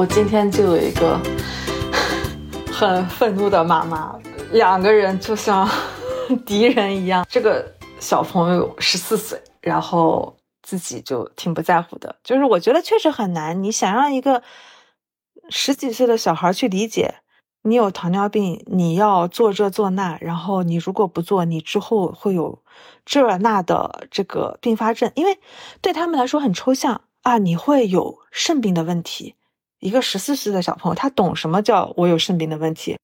我今天就有一个 很愤怒的妈妈，两个人就像 敌人一样。这个小朋友十四岁，然后自己就挺不在乎的。就是我觉得确实很难，你想让一个十几岁的小孩去理解你有糖尿病，你要做这做那，然后你如果不做，你之后会有这那的这个并发症，因为对他们来说很抽象啊，你会有肾病的问题。一个十四岁的小朋友，他懂什么叫我有肾病的问题？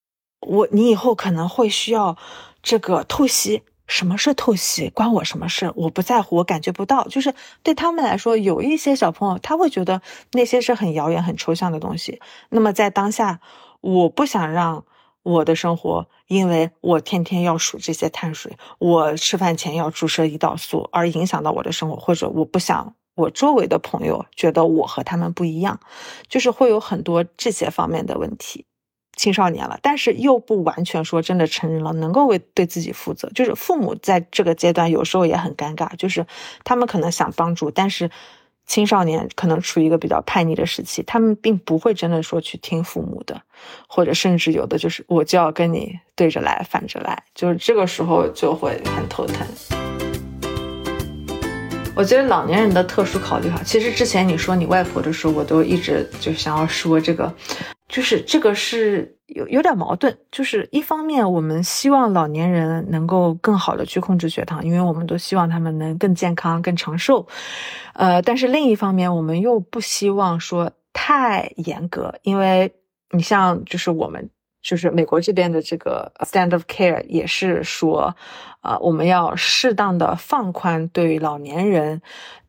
我你以后可能会需要这个透析，什么是透析？关我什么事？我不在乎，我感觉不到。就是对他们来说，有一些小朋友他会觉得那些是很遥远、很抽象的东西。那么在当下，我不想让我的生活，因为我天天要数这些碳水，我吃饭前要注射胰岛素而影响到我的生活，或者我不想。我周围的朋友觉得我和他们不一样，就是会有很多这些方面的问题。青少年了，但是又不完全说真的成人了，能够为对自己负责。就是父母在这个阶段有时候也很尴尬，就是他们可能想帮助，但是青少年可能处于一个比较叛逆的时期，他们并不会真的说去听父母的，或者甚至有的就是我就要跟你对着来，反着来，就是这个时候就会很头疼。我觉得老年人的特殊考虑哈，其实之前你说你外婆的时候，我都一直就想要说这个，就是这个是有有点矛盾，就是一方面我们希望老年人能够更好的去控制血糖，因为我们都希望他们能更健康、更长寿，呃，但是另一方面我们又不希望说太严格，因为你像就是我们。就是美国这边的这个 stand of care 也是说，呃，我们要适当的放宽对老年人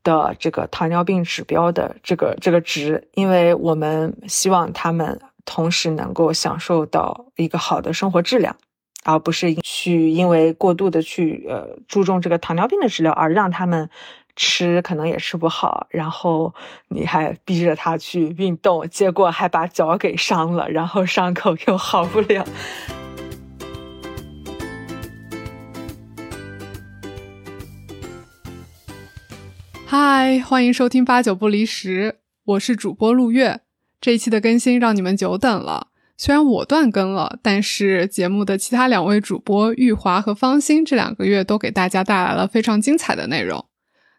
的这个糖尿病指标的这个这个值，因为我们希望他们同时能够享受到一个好的生活质量，而不是去因为过度的去呃注重这个糖尿病的治疗而让他们。吃可能也吃不好，然后你还逼着他去运动，结果还把脚给伤了，然后伤口又好不了。嗨，欢迎收听八九不离十，我是主播陆月。这一期的更新让你们久等了，虽然我断更了，但是节目的其他两位主播玉华和方心这两个月都给大家带来了非常精彩的内容。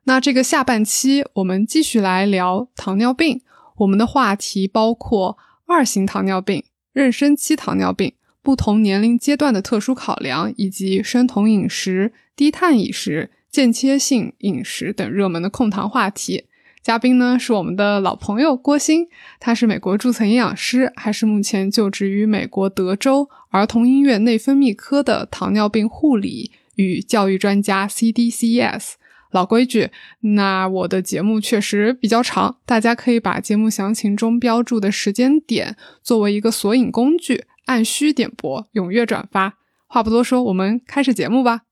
那这个下半期我们继续来聊糖尿病，我们的话题包括二型糖尿病、妊娠期糖尿病、不同年龄阶段的特殊考量，以及生酮饮食、低碳饮食、间歇性饮食等热门的控糖话题。嘉宾呢是我们的老朋友郭鑫，他是美国注册营养师，还是目前就职于美国德州儿童医院内分泌科的糖尿病护理与教育专家 （CDCS）。老规矩，那我的节目确实比较长，大家可以把节目详情中标注的时间点作为一个索引工具，按需点播，踊跃转发。话不多说，我们开始节目吧。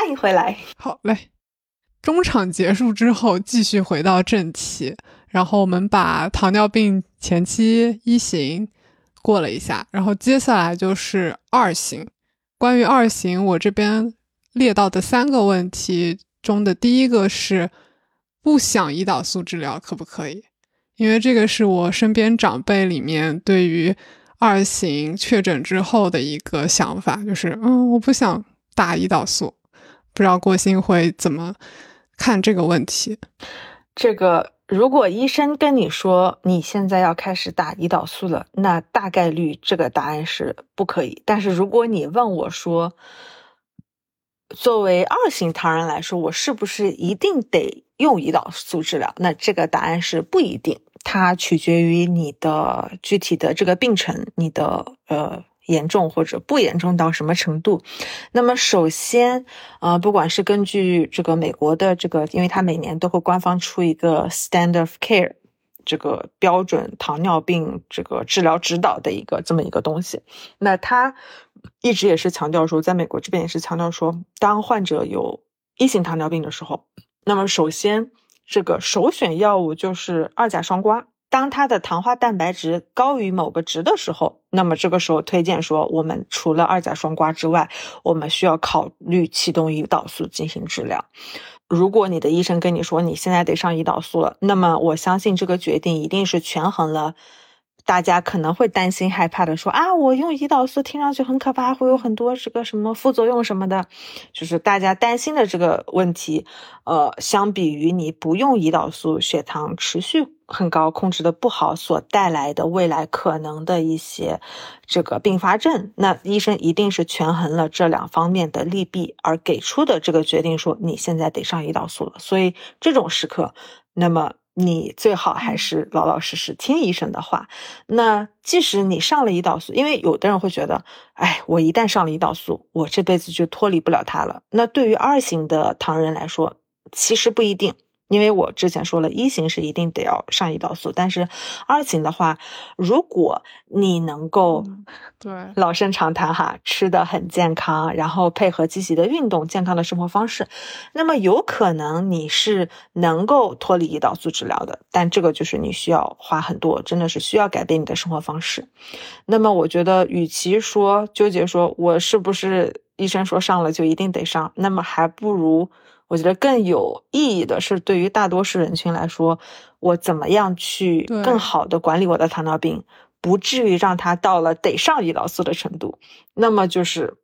欢迎回来。好嘞，中场结束之后，继续回到正题。然后我们把糖尿病前期一型过了一下，然后接下来就是二型。关于二型，我这边列到的三个问题中的第一个是不想胰岛素治疗可不可以？因为这个是我身边长辈里面对于二型确诊之后的一个想法，就是嗯，我不想打胰岛素。不知道郭鑫会怎么看这个问题？这个。如果医生跟你说你现在要开始打胰岛素了，那大概率这个答案是不可以。但是如果你问我说，作为二型糖人来说，我是不是一定得用胰岛素治疗？那这个答案是不一定，它取决于你的具体的这个病程，你的呃。严重或者不严重到什么程度？那么首先，呃，不管是根据这个美国的这个，因为它每年都会官方出一个 Standard of Care 这个标准糖尿病这个治疗指导的一个这么一个东西，那它一直也是强调说，在美国这边也是强调说，当患者有一型糖尿病的时候，那么首先这个首选药物就是二甲双胍。当它的糖化蛋白质高于某个值的时候，那么这个时候推荐说，我们除了二甲双胍之外，我们需要考虑启动胰岛素进行治疗。如果你的医生跟你说你现在得上胰岛素了，那么我相信这个决定一定是权衡了。大家可能会担心害怕的说啊，我用胰岛素听上去很可怕，会有很多这个什么副作用什么的，就是大家担心的这个问题。呃，相比于你不用胰岛素，血糖持续很高，控制的不好所带来的未来可能的一些这个并发症，那医生一定是权衡了这两方面的利弊而给出的这个决定，说你现在得上胰岛素了。所以这种时刻，那么。你最好还是老老实实听医生的话。那即使你上了胰岛素，因为有的人会觉得，哎，我一旦上了胰岛素，我这辈子就脱离不了它了。那对于二型的糖人来说，其实不一定。因为我之前说了，一型是一定得要上胰岛素，但是二型的话，如果你能够对老生常谈哈，吃的很健康，然后配合积极的运动、健康的生活方式，那么有可能你是能够脱离胰岛素治疗的。但这个就是你需要花很多，真的是需要改变你的生活方式。那么我觉得，与其说纠结说我是不是医生说上了就一定得上，那么还不如。我觉得更有意义的是，对于大多数人群来说，我怎么样去更好的管理我的糖尿病，不至于让他到了得上胰岛素的程度，那么就是。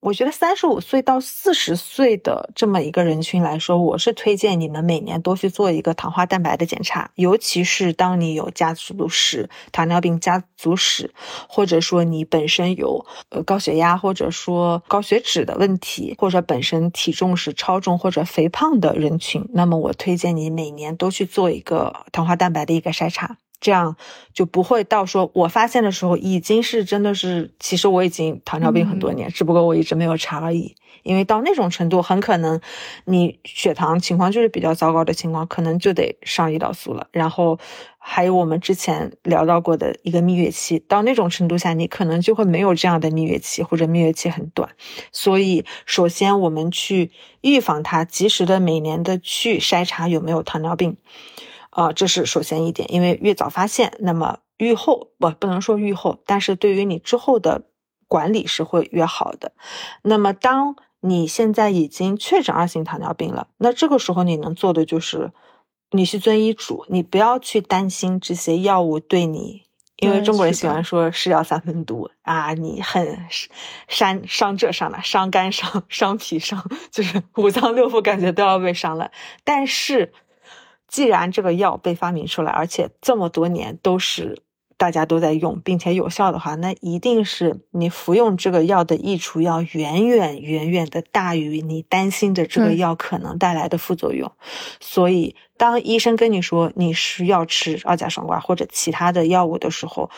我觉得三十五岁到四十岁的这么一个人群来说，我是推荐你们每年多去做一个糖化蛋白的检查，尤其是当你有家族史、糖尿病家族史，或者说你本身有呃高血压，或者说高血脂的问题，或者本身体重是超重或者肥胖的人群，那么我推荐你每年都去做一个糖化蛋白的一个筛查。这样就不会到说，我发现的时候已经是真的是，其实我已经糖尿病很多年，只不过我一直没有查而已。因为到那种程度，很可能你血糖情况就是比较糟糕的情况，可能就得上胰岛素了。然后还有我们之前聊到过的一个蜜月期，到那种程度下，你可能就会没有这样的蜜月期，或者蜜月期很短。所以，首先我们去预防它，及时的每年的去筛查有没有糖尿病。啊，这是首先一点，因为越早发现，那么愈后不不能说愈后，但是对于你之后的管理是会越好的。那么，当你现在已经确诊二型糖尿病了，那这个时候你能做的就是你去遵医嘱，你不要去担心这些药物对你，因为中国人喜欢说是药三分毒啊，你很伤伤这伤那，伤肝伤伤脾伤，就是五脏六腑感觉都要被伤了，但是。既然这个药被发明出来，而且这么多年都是大家都在用，并且有效的话，那一定是你服用这个药的益处要远远远远的大于你担心的这个药可能带来的副作用。所以，当医生跟你说你需要吃二甲双胍或者其他的药物的时候，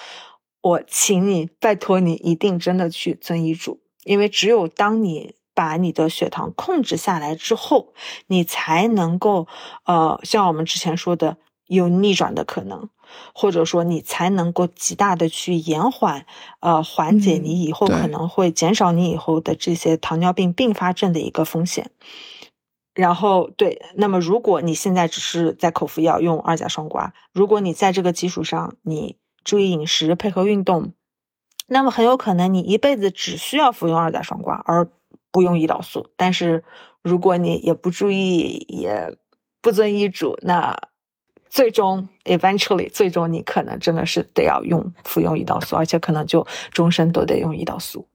我请你拜托你一定真的去遵医嘱，因为只有当你。把你的血糖控制下来之后，你才能够，呃，像我们之前说的，有逆转的可能，或者说你才能够极大的去延缓，呃，缓解你以后可能会减少你以后的这些糖尿病并发症的一个风险。然后，对，那么如果你现在只是在口服药用二甲双胍，如果你在这个基础上你注意饮食配合运动，那么很有可能你一辈子只需要服用二甲双胍，而不用胰岛素，但是如果你也不注意，也不遵医嘱，那最终 eventually 最终你可能真的是得要用服用胰岛素，而且可能就终身都得用胰岛素。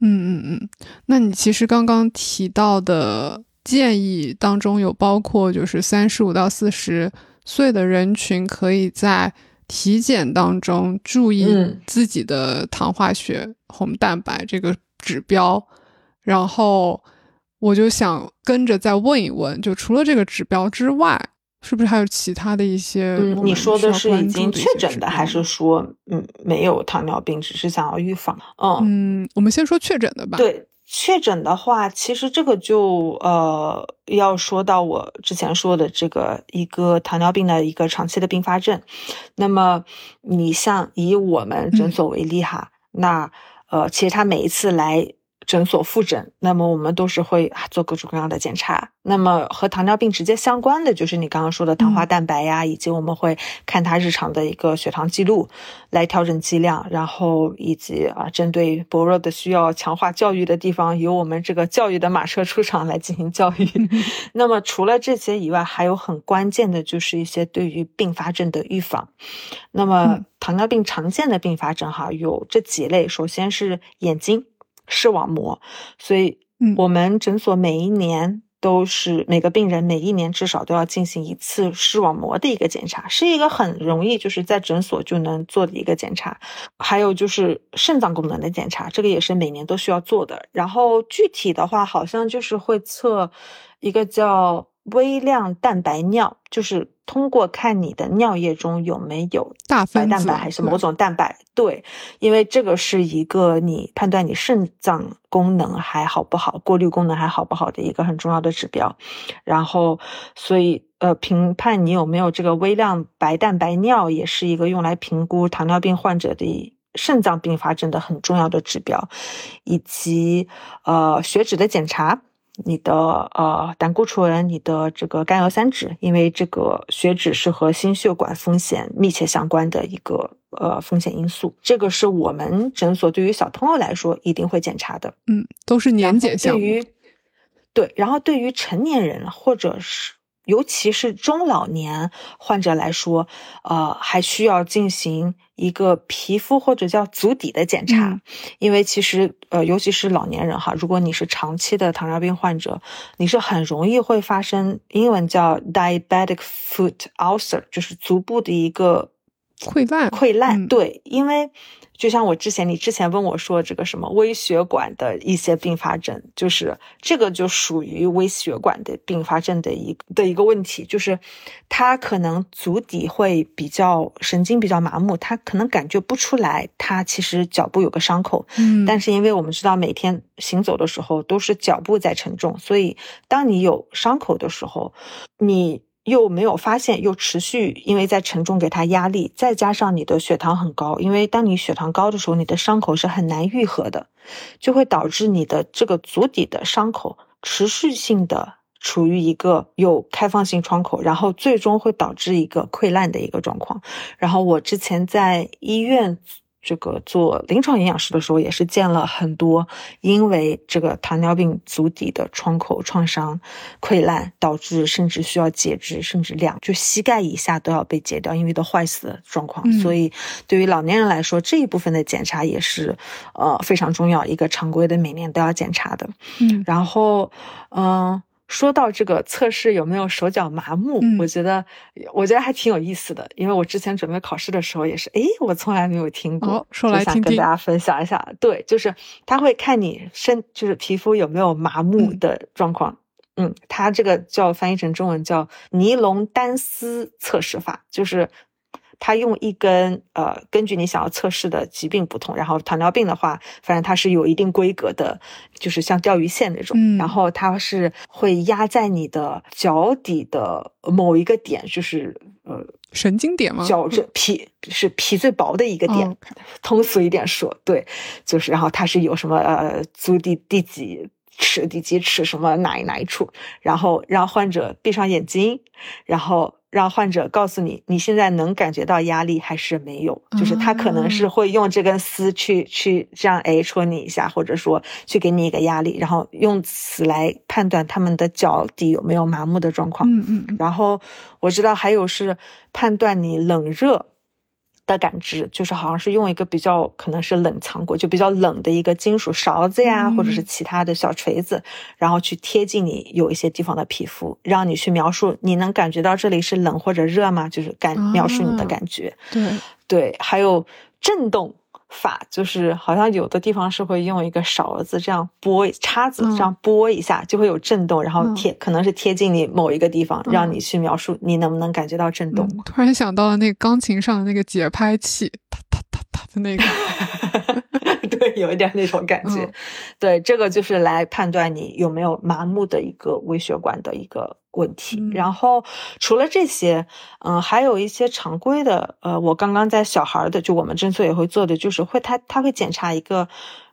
嗯嗯嗯，那你其实刚刚提到的建议当中有包括，就是三十五到四十岁的人群可以在体检当中注意自己的糖化血红蛋白这个指标。然后我就想跟着再问一问，就除了这个指标之外，是不是还有其他的一些？嗯，你说的是已经确诊的，还是说嗯没有糖尿病，只是想要预防？嗯，我们先说确诊的吧。对，确诊的话，其实这个就呃要说到我之前说的这个一个糖尿病的一个长期的并发症。那么你像以我们诊所为例哈，那呃其实他每一次来。诊所复诊，那么我们都是会做各种各样的检查。那么和糖尿病直接相关的就是你刚刚说的糖化蛋白呀，以及我们会看他日常的一个血糖记录来调整剂量，然后以及啊针对薄弱的需要强化教育的地方，由我们这个教育的马车出场来进行教育。那么除了这些以外，还有很关键的就是一些对于并发症的预防。那么糖尿病常见的并发症哈有这几类，首先是眼睛视网膜，所以我们诊所每一年。都是每个病人每一年至少都要进行一次视网膜的一个检查，是一个很容易就是在诊所就能做的一个检查。还有就是肾脏功能的检查，这个也是每年都需要做的。然后具体的话，好像就是会测一个叫。微量蛋白尿就是通过看你的尿液中有没有大白蛋白还是某种蛋白，对，因为这个是一个你判断你肾脏功能还好不好、过滤功能还好不好的一个很重要的指标。然后，所以呃，评判你有没有这个微量白蛋白尿，也是一个用来评估糖尿病患者的肾脏并发症的很重要的指标，以及呃血脂的检查。你的呃胆固醇，你的这个甘油三酯，因为这个血脂是和心血管风险密切相关的一个呃风险因素，这个是我们诊所对于小朋友来说一定会检查的。嗯，都是年检项目。对于对，然后对于成年人或者是。尤其是中老年患者来说，呃，还需要进行一个皮肤或者叫足底的检查，因为其实，呃，尤其是老年人哈，如果你是长期的糖尿病患者，你是很容易会发生英文叫 diabetic foot ulcer，就是足部的一个溃烂。溃烂，对，因为。就像我之前，你之前问我说这个什么微血管的一些并发症，就是这个就属于微血管的并发症的一的一个问题，就是它可能足底会比较神经比较麻木，他可能感觉不出来，他其实脚部有个伤口，嗯，但是因为我们知道每天行走的时候都是脚部在沉重，所以当你有伤口的时候，你。又没有发现，又持续，因为在沉重给他压力，再加上你的血糖很高，因为当你血糖高的时候，你的伤口是很难愈合的，就会导致你的这个足底的伤口持续性的处于一个有开放性窗口，然后最终会导致一个溃烂的一个状况。然后我之前在医院。这个做临床营养师的时候，也是见了很多因为这个糖尿病足底的创口创伤溃烂，导致甚至需要截肢，甚至两就膝盖以下都要被截掉，因为都坏死的状况。所以对于老年人来说，这一部分的检查也是呃非常重要，一个常规的每年都要检查的。嗯，然后嗯。说到这个测试有没有手脚麻木，我觉得我觉得还挺有意思的，因为我之前准备考试的时候也是，诶，我从来没有听过，说来听听，跟大家分享一下。对，就是他会看你身，就是皮肤有没有麻木的状况。嗯，他这个叫翻译成中文叫尼龙单丝测试法，就是。他用一根，呃，根据你想要测试的疾病不同，然后糖尿病的话，反正它是有一定规格的，就是像钓鱼线那种，然后它是会压在你的脚底的某一个点，就是呃神经点吗？脚这皮是皮最薄的一个点，通俗一点说，对，就是然后它是有什么呃足底第几尺第几尺什么哪一哪一处，然后让患者闭上眼睛，然后。让患者告诉你，你现在能感觉到压力还是没有？就是他可能是会用这根丝去去这样哎戳你一下，或者说去给你一个压力，然后用此来判断他们的脚底有没有麻木的状况。嗯嗯。然后我知道还有是判断你冷热。的感知就是好像是用一个比较可能是冷藏过就比较冷的一个金属勺子呀，或者是其他的小锤子，然后去贴近你有一些地方的皮肤，让你去描述你能感觉到这里是冷或者热吗？就是感描述你的感觉。对对，还有震动。法就是好像有的地方是会用一个勺子这样拨叉子这样拨一下就会有震动，然后贴可能是贴近你某一个地方，让你去描述你能不能感觉到震动。突然想到了那个钢琴上的那个节拍器，哒哒哒哒的那个。对，有一点那种感觉。对，这个就是来判断你有没有麻木的一个微血管的一个问题。然后除了这些，嗯，还有一些常规的，呃，我刚刚在小孩的，就我们诊所也会做的，就是会他他会检查一个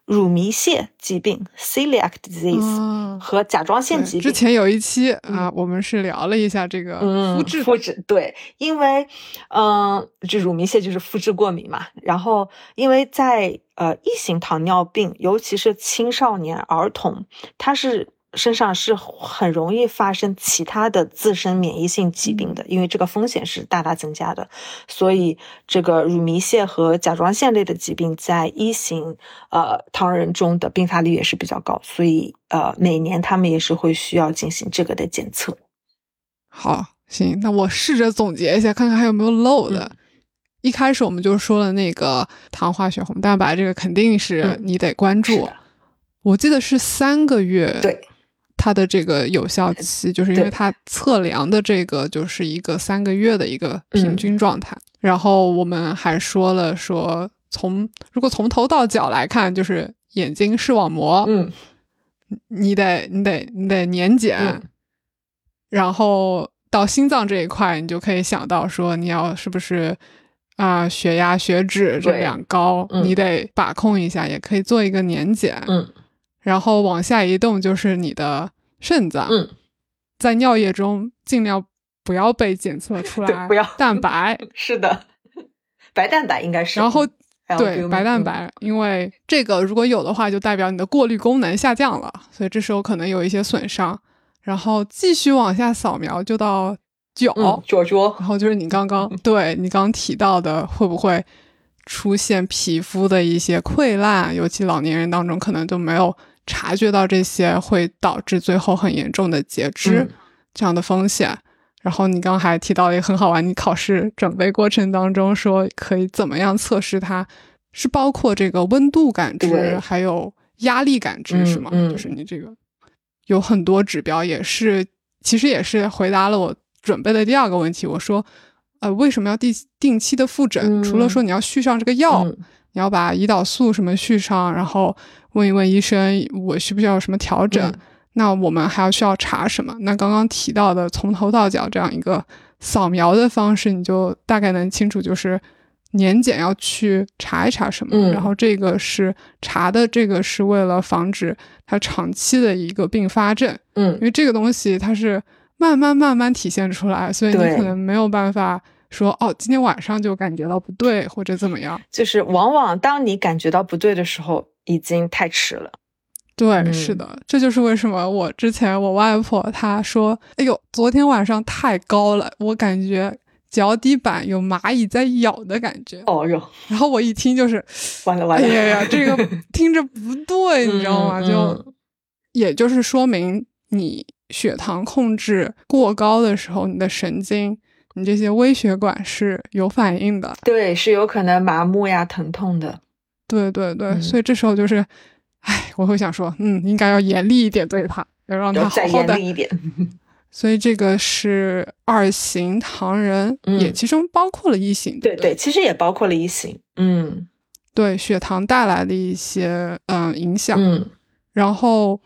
乳糜泻疾病 （celiac disease） 和甲状腺疾病。之前有一期啊，我们是聊了一下这个肤质。肤质对，因为嗯，这乳糜泻就是肤质过敏嘛。然后，因为在呃一型糖尿病，尤其是青少年儿童，它是。身上是很容易发生其他的自身免疫性疾病的，因为这个风险是大大增加的。所以，这个乳糜泻和甲状腺类的疾病在一型呃糖人中的并发率也是比较高。所以，呃，每年他们也是会需要进行这个的检测。好，行，那我试着总结一下，看看还有没有漏的。一开始我们就说了那个糖化血红蛋白，这个肯定是你得关注。我记得是三个月。对。它的这个有效期，就是因为它测量的这个就是一个三个月的一个平均状态。然后我们还说了说，从如果从头到脚来看，就是眼睛视网膜，嗯，你得你得你得年检，然后到心脏这一块，你就可以想到说，你要是不是啊血压血脂这两高，你得把控一下，也可以做一个年检，嗯。然后往下移动就是你的肾脏，嗯，在尿液中尽量不要被检测出来，不要。蛋白，是的，白蛋白应该是，然后对白蛋白，因为这个如果有的话，就代表你的过滤功能下降了，所以这时候可能有一些损伤。然后继续往下扫描，就到脚，脚脚，然后就是你刚刚对你刚提到的，会不会？出现皮肤的一些溃烂，尤其老年人当中可能就没有察觉到这些，会导致最后很严重的截肢这样的风险。然后你刚还提到一个很好玩，你考试准备过程当中说可以怎么样测试它，是包括这个温度感知，还有压力感知是吗？就是你这个有很多指标，也是其实也是回答了我准备的第二个问题。我说。呃，为什么要定定期的复诊？除了说你要续上这个药，你要把胰岛素什么续上，然后问一问医生，我需不需要什么调整？那我们还要需要查什么？那刚刚提到的从头到脚这样一个扫描的方式，你就大概能清楚，就是年检要去查一查什么。然后这个是查的，这个是为了防止它长期的一个并发症。嗯，因为这个东西它是。慢慢慢慢体现出来，所以你可能没有办法说哦，今天晚上就感觉到不对或者怎么样。就是往往当你感觉到不对的时候，已经太迟了。对，是的，这就是为什么我之前我外婆她说：“哎呦，昨天晚上太高了，我感觉脚底板有蚂蚁在咬的感觉。”哦哟，然后我一听就是完了完了，哎呀呀，这个 听着不对，你知道吗？就也就是说明你。血糖控制过高的时候，你的神经、你这些微血管是有反应的，对，是有可能麻木呀、疼痛的。对对对，所以这时候就是，哎，我会想说，嗯，应该要严厉一点对他，要让他好好的一点。所以这个是二型糖人，也其中包括了一型。对对，其实也包括了一型。嗯，对，血糖带来的一些嗯影响。嗯，然后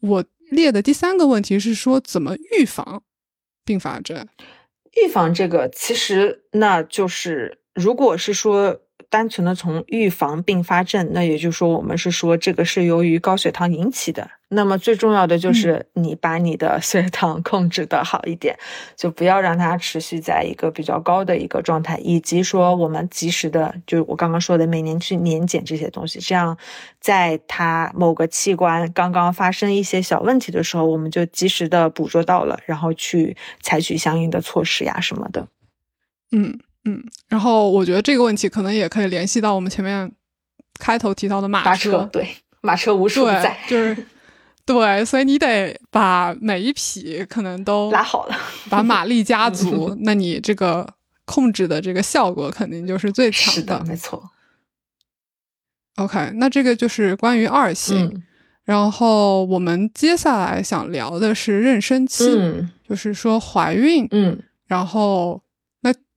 我。列的第三个问题是说怎么预防并发症？预防这个其实那就是如果是说。单纯的从预防并发症，那也就是说，我们是说这个是由于高血糖引起的。那么最重要的就是你把你的血糖控制的好一点，就不要让它持续在一个比较高的一个状态，以及说我们及时的，就是我刚刚说的每年去年检这些东西，这样在它某个器官刚刚发生一些小问题的时候，我们就及时的捕捉到了，然后去采取相应的措施呀什么的。嗯。嗯，然后我觉得这个问题可能也可以联系到我们前面开头提到的马车，对，马车无处不在，就是 对，所以你得把每一匹可能都拉好了，把马力加 足，那你这个控制的这个效果肯定就是最强的，没错。OK，那这个就是关于二型，然后我们接下来想聊的是妊娠期，就是说怀孕，嗯，然后。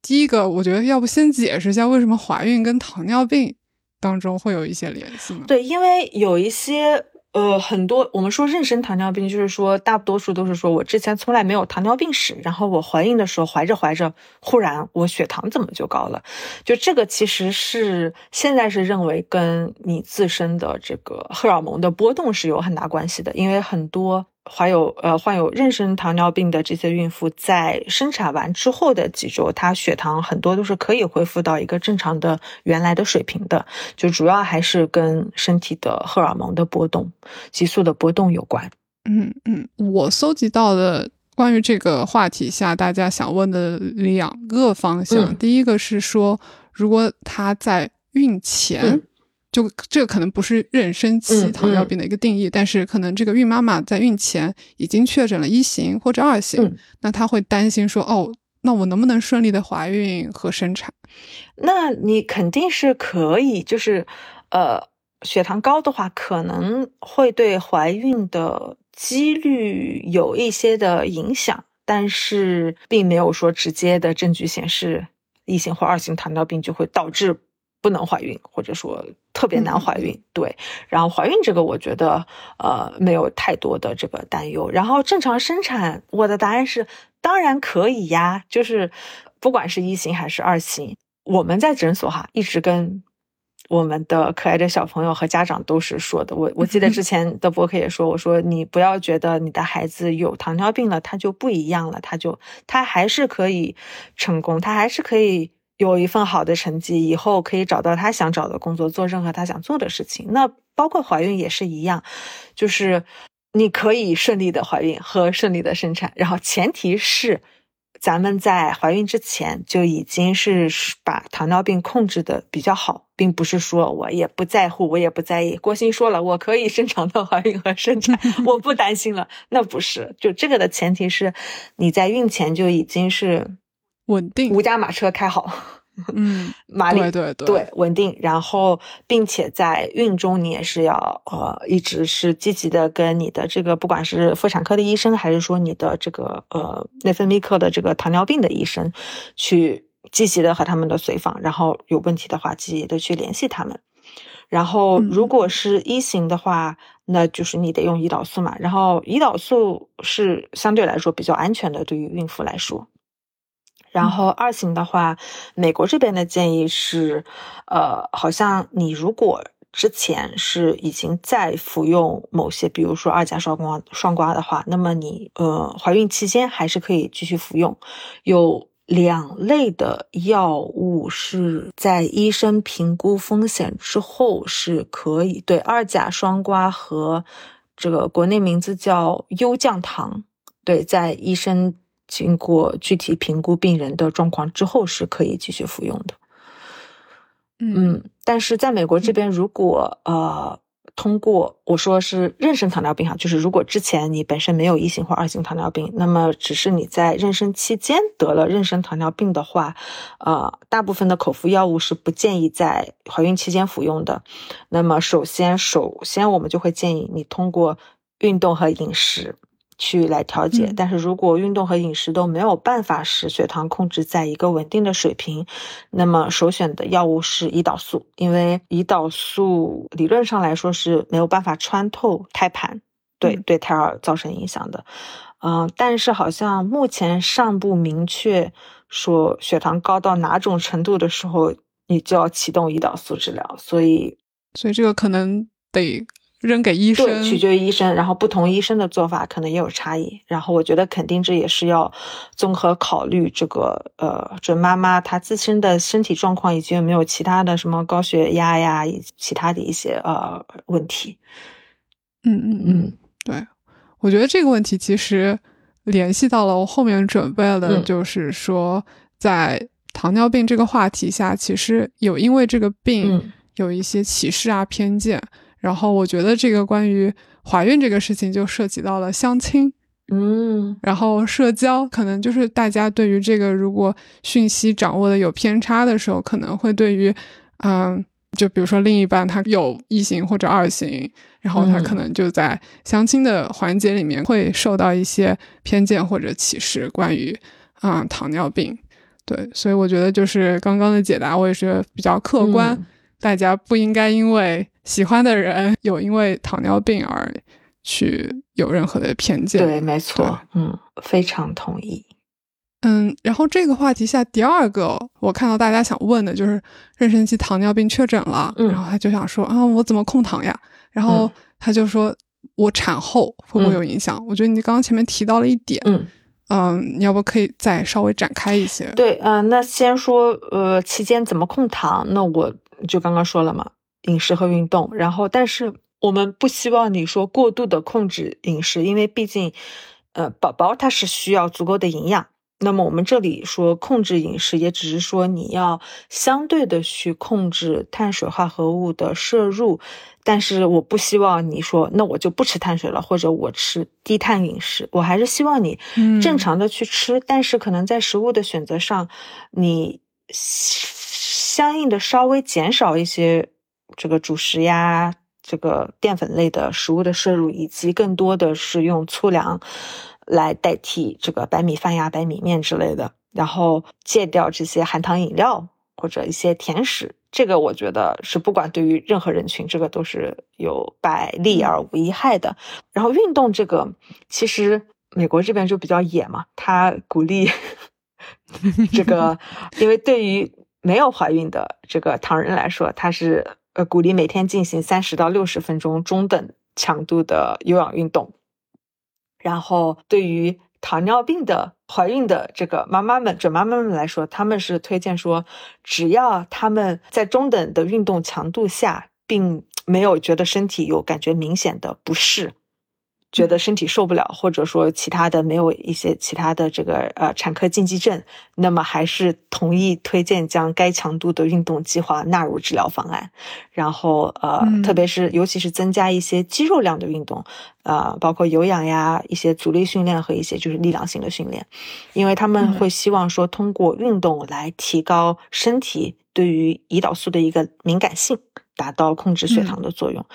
第一个，我觉得要不先解释一下为什么怀孕跟糖尿病当中会有一些联系呢？对，因为有一些呃，很多我们说妊娠糖尿病，就是说大多数都是说我之前从来没有糖尿病史，然后我怀孕的时候怀着怀着，忽然我血糖怎么就高了？就这个其实是现在是认为跟你自身的这个荷尔蒙的波动是有很大关系的，因为很多。怀有呃患有妊娠糖尿病的这些孕妇，在生产完之后的几周，她血糖很多都是可以恢复到一个正常的原来的水平的，就主要还是跟身体的荷尔蒙的波动、激素的波动有关。嗯嗯，我搜集到的关于这个话题下，大家想问的两个方向，第一个是说，如果她在孕前。就这个可能不是妊娠期糖尿病的一个定义，但是可能这个孕妈妈在孕前已经确诊了一型或者二型，那她会担心说，哦，那我能不能顺利的怀孕和生产？那你肯定是可以，就是呃，血糖高的话可能会对怀孕的几率有一些的影响，但是并没有说直接的证据显示一型或二型糖尿病就会导致。不能怀孕，或者说特别难怀孕，对。然后怀孕这个，我觉得呃没有太多的这个担忧。然后正常生产，我的答案是当然可以呀。就是不管是一型还是二型，我们在诊所哈一直跟我们的可爱的小朋友和家长都是说的。我我记得之 前的博客也说，我说你不要觉得你的孩子有糖尿病了，他就不一样了，他就他还是可以成功，他还是可以。有一份好的成绩，以后可以找到他想找的工作，做任何他想做的事情。那包括怀孕也是一样，就是你可以顺利的怀孕和顺利的生产，然后前提是咱们在怀孕之前就已经是把糖尿病控制的比较好，并不是说我也不在乎，我也不在意。郭鑫说了，我可以正常的怀孕和生产，我不担心了。那不是，就这个的前提是你在孕前就已经是。稳定，无驾马车开好，嗯，马力对对对，稳定。然后，并且在孕中，你也是要呃，一直是积极的跟你的这个，不管是妇产科的医生，还是说你的这个呃内分泌科的这个糖尿病的医生，去积极的和他们的随访，然后有问题的话，积极的去联系他们。然后，如果是一型的话，那就是你得用胰岛素嘛。然后，胰岛素是相对来说比较安全的，对于孕妇来说。然后二型的话，美国这边的建议是，呃，好像你如果之前是已经在服用某些，比如说二甲双胍双胍的话，那么你呃怀孕期间还是可以继续服用。有两类的药物是在医生评估风险之后是可以对二甲双胍和这个国内名字叫优降糖，对，在医生。经过具体评估病人的状况之后，是可以继续服用的。嗯，但是在美国这边，如果呃通过我说是妊娠糖尿病哈，就是如果之前你本身没有一型或二型糖尿病，那么只是你在妊娠期间得了妊娠糖尿病的话，呃，大部分的口服药物是不建议在怀孕期间服用的。那么首先，首先我们就会建议你通过运动和饮食。去来调节，但是如果运动和饮食都没有办法使血糖控制在一个稳定的水平，那么首选的药物是胰岛素，因为胰岛素理论上来说是没有办法穿透胎盘，对对胎儿造成影响的。嗯，但是好像目前尚不明确说血糖高到哪种程度的时候，你就要启动胰岛素治疗，所以所以这个可能得。扔给医生，对，取决于医生。然后不同医生的做法可能也有差异。然后我觉得肯定这也是要综合考虑这个呃准妈妈她自身的身体状况以及有没有其他的什么高血压呀，以及其他的一些呃问题。嗯嗯嗯，对，我觉得这个问题其实联系到了我后面准备的，就是说在糖尿病这个话题下，其实有因为这个病有一些歧视啊偏见。然后我觉得这个关于怀孕这个事情就涉及到了相亲，嗯，然后社交，可能就是大家对于这个如果讯息掌握的有偏差的时候，可能会对于，嗯，就比如说另一半他有一型或者二型，然后他可能就在相亲的环节里面会受到一些偏见或者歧视，关于啊糖尿病，对，所以我觉得就是刚刚的解答我也是比较客观，大家不应该因为。喜欢的人有因为糖尿病而去有任何的偏见。对，没错，嗯，非常同意。嗯，然后这个话题下第二个，我看到大家想问的就是妊娠期糖尿病确诊了，然后他就想说啊，我怎么控糖呀？然后他就说，我产后会不会有影响？我觉得你刚刚前面提到了一点，嗯嗯，你要不可以再稍微展开一些？对，嗯，那先说呃期间怎么控糖？那我就刚刚说了嘛，饮食和运动。然后，但是我们不希望你说过度的控制饮食，因为毕竟呃宝宝他是需要足够的营养。那么我们这里说控制饮食，也只是说你要相对的去控制碳水化合物的摄入，但是我不希望你说那我就不吃碳水了，或者我吃低碳饮食，我还是希望你正常的去吃，但是可能在食物的选择上，你相应的稍微减少一些这个主食呀，这个淀粉类的食物的摄入，以及更多的是用粗粮。来代替这个白米饭呀、白米面之类的，然后戒掉这些含糖饮料或者一些甜食，这个我觉得是不管对于任何人群，这个都是有百利而无一害的。然后运动这个，其实美国这边就比较野嘛，他鼓励 这个，因为对于没有怀孕的这个糖人来说，他是呃鼓励每天进行三十到六十分钟中等强度的有氧运动。然后，对于糖尿病的怀孕的这个妈妈们、准妈妈们来说，他们是推荐说，只要他们在中等的运动强度下，并没有觉得身体有感觉明显的不适。觉得身体受不了，或者说其他的没有一些其他的这个呃产科禁忌症，那么还是同意推荐将该强度的运动计划纳入治疗方案。然后呃，特别是尤其是增加一些肌肉量的运动，呃，包括有氧呀、一些阻力训练和一些就是力量型的训练，因为他们会希望说通过运动来提高身体对于胰岛素的一个敏感性，达到控制血糖的作用。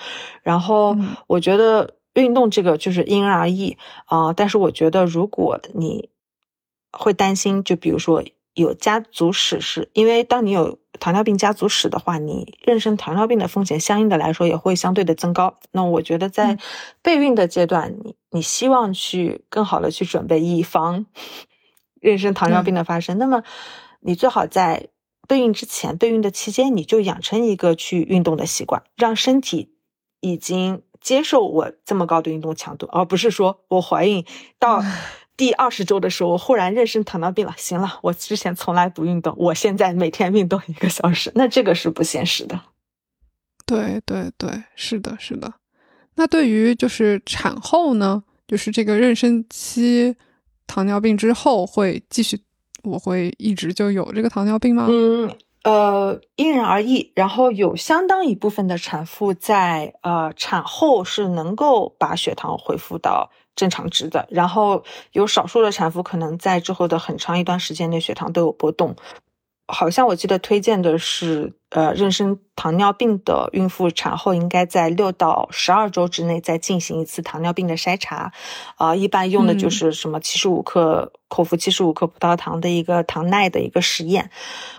然后我觉得。运动这个就是因人而异啊，但是我觉得如果你会担心，就比如说有家族史，是因为当你有糖尿病家族史的话，你妊娠糖尿病的风险相应的来说也会相对的增高。那我觉得在备孕的阶段，你你希望去更好的去准备，以防 妊娠糖尿病的发生。那么你最好在备孕之前、备孕的期间，你就养成一个去运动的习惯，让身体已经。接受我这么高的运动强度，而不是说我怀孕到第二十周的时候，我忽然妊娠糖尿病了。行了，我之前从来不运动，我现在每天运动一个小时，那这个是不现实的。对对对，是的，是的。那对于就是产后呢，就是这个妊娠期糖尿病之后会继续，我会一直就有这个糖尿病吗？嗯。呃，因人而异。然后有相当一部分的产妇在呃产后是能够把血糖恢复到正常值的，然后有少数的产妇可能在之后的很长一段时间内血糖都有波动。好像我记得推荐的是，呃，妊娠糖尿病的孕妇产后应该在六到十二周之内再进行一次糖尿病的筛查，啊，一般用的就是什么七十五克口服七十五克葡萄糖的一个糖耐的一个实验。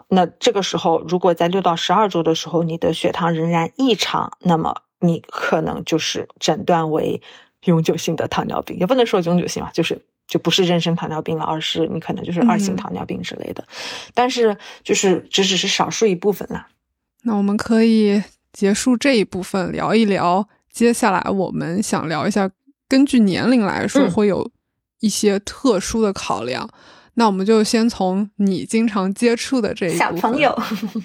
那这个时候，如果在六到十二周的时候你的血糖仍然异常，那么你可能就是诊断为永久性的糖尿病，也不能说永久性吧，就是。就不是妊娠糖尿病了，而是你可能就是二型糖尿病之类的，但是就是只只是少数一部分啦。那我们可以结束这一部分，聊一聊接下来我们想聊一下，根据年龄来说会有一些特殊的考量。那我们就先从你经常接触的这一小朋友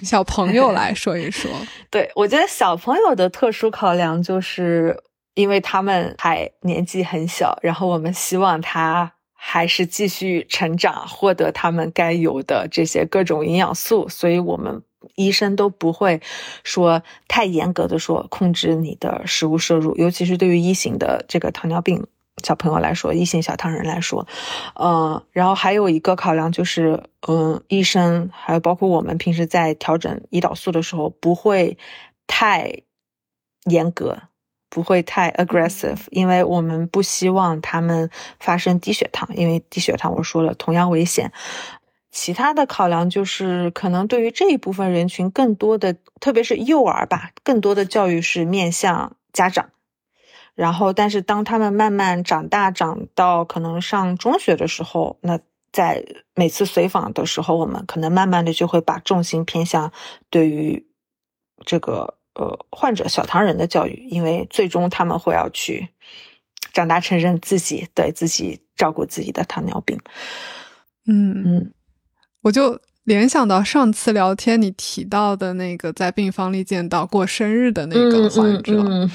小朋友来说一说。对我觉得小朋友的特殊考量就是。因为他们还年纪很小，然后我们希望他还是继续成长，获得他们该有的这些各种营养素，所以我们医生都不会说太严格的说控制你的食物摄入，尤其是对于一型的这个糖尿病小朋友来说，一型小糖人来说，嗯，然后还有一个考量就是，嗯，医生还有包括我们平时在调整胰岛素的时候，不会太严格。不会太 aggressive，因为我们不希望他们发生低血糖，因为低血糖我说了同样危险。其他的考量就是，可能对于这一部分人群，更多的，特别是幼儿吧，更多的教育是面向家长。然后，但是当他们慢慢长大，长到可能上中学的时候，那在每次随访的时候，我们可能慢慢的就会把重心偏向对于这个呃患者小糖人的教育，因为最终他们会要去长大成人，自己对自己照顾自己的糖尿病。嗯嗯我就联想到上次聊天你提到的那个在病房里见到过生日的那个患者，嗯嗯。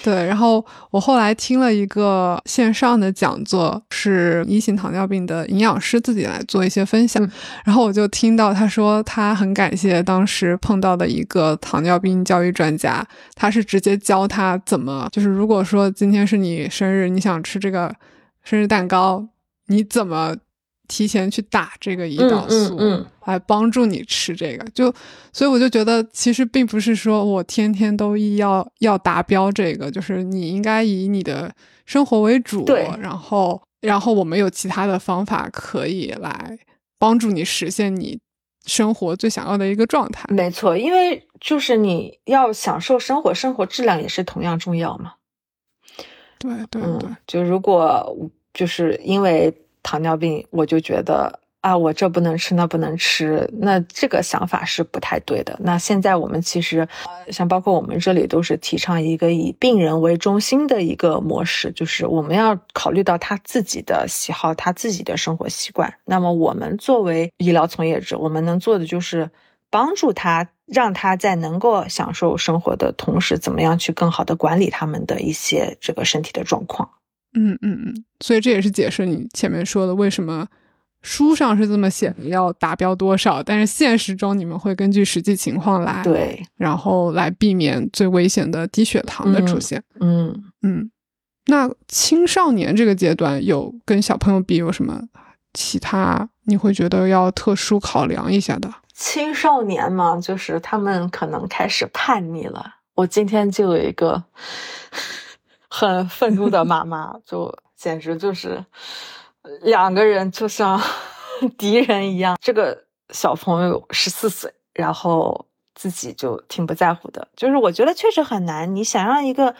对，然后我后来听了一个线上的讲座，是一型糖尿病的营养师自己来做一些分享，嗯。然后我就听到他说他很感谢当时碰到的一个糖尿病教育专家，他是直接教他怎么，就是如果说今天是你生日，你想吃这个生日蛋糕，你怎么提前去打这个胰岛素，嗯嗯嗯来帮助你吃这个，就所以我就觉得，其实并不是说我天天都要要达标这个，就是你应该以你的生活为主，对然后然后我们有其他的方法可以来帮助你实现你生活最想要的一个状态。没错，因为就是你要享受生活，生活质量也是同样重要嘛。对对对嗯，就如果就是因为糖尿病，我就觉得啊，我这不能吃，那不能吃，那这个想法是不太对的。那现在我们其实，呃像包括我们这里都是提倡一个以病人为中心的一个模式，就是我们要考虑到他自己的喜好，他自己的生活习惯。那么我们作为医疗从业者，我们能做的就是帮助他，让他在能够享受生活的同时，怎么样去更好的管理他们的一些这个身体的状况。嗯嗯嗯，所以这也是解释你前面说的为什么书上是这么写的，要达标多少，但是现实中你们会根据实际情况来，，对，然后来避免最危险的低血糖的出现。嗯，嗯，那青少年这个阶段有跟小朋友比有什么其他你会觉得要特殊考量一下的？青少年嘛，就是他们可能开始叛逆了。我今天就有一个很愤怒的妈妈，就简直就是两个人就像 敌人一样。这个小朋友十四岁，然后自己就挺不在乎的，就是我觉得确实很难。你想让一个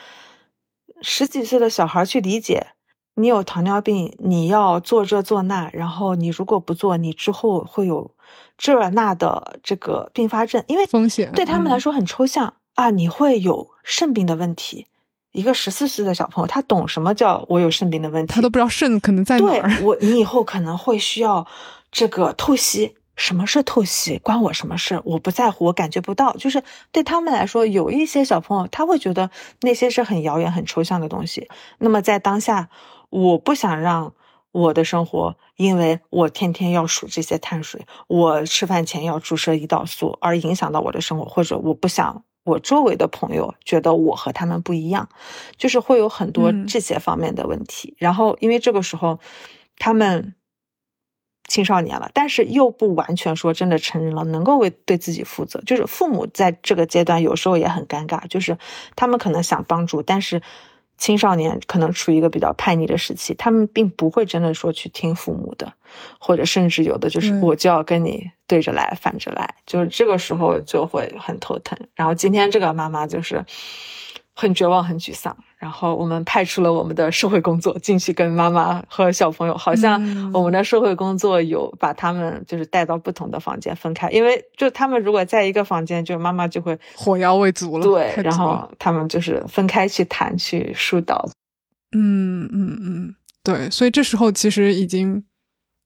十几岁的小孩去理解。你有糖尿病，你要做这做那，然后你如果不做，你之后会有这那的这个并发症，因为风险对他们来嗯说很抽象、啊。你会有肾病的问题，一个十四岁的小朋友，他懂什么叫我有肾病的问题？他都不知道肾可能在哪对儿。我，你以后可能会需要这个透析。什么是透析？关我什么事？我不在乎，我感觉不到。就是对他们来说，有一些小朋友他会觉得那些是很遥远、很抽象的东西。那么在当下，我不想让我的生活，因为我天天要数这些碳水，我吃饭前要注射胰岛素，而影响到我的生活，或者我不想我周围的朋友觉得我和他们不一样，就是会有很多嗯这些方面的问题。然后，因为这个时候他们青少年了，但是又不完全说真的成人了，能够为对自己负责。就是父母在这个阶段有时候也很尴尬，就是他们可能想帮助，但是青少年可能处于一个比较叛逆的时期，他们并不会真的说去听父母的，或者甚至有的就是我就要跟你对着来，反着来，就是这个时候就会很头疼。然后今天这个妈妈就是很绝望、很沮丧。然后我们派出了我们的社会工作进去跟妈妈和小朋友，好像嗯我们的社会工作有把他们就是带到不同的房间分开，因为就他们如果在一个房间，就妈妈就会火药味足了，对，然后他们就是分开去谈去疏导。嗯嗯嗯，对，所以这时候其实已经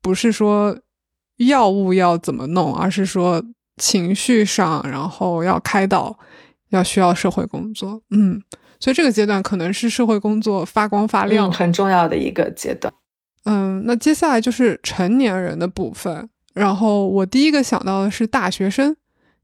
不是说药物要怎么弄，而是说情绪上，然后要开导，要需要社会工作。嗯，所以这个阶段可能是社会工作发光发亮。嗯，很重要的一个阶段。嗯，那接下来就是成年人的部分。然后我第一个想到的是大学生，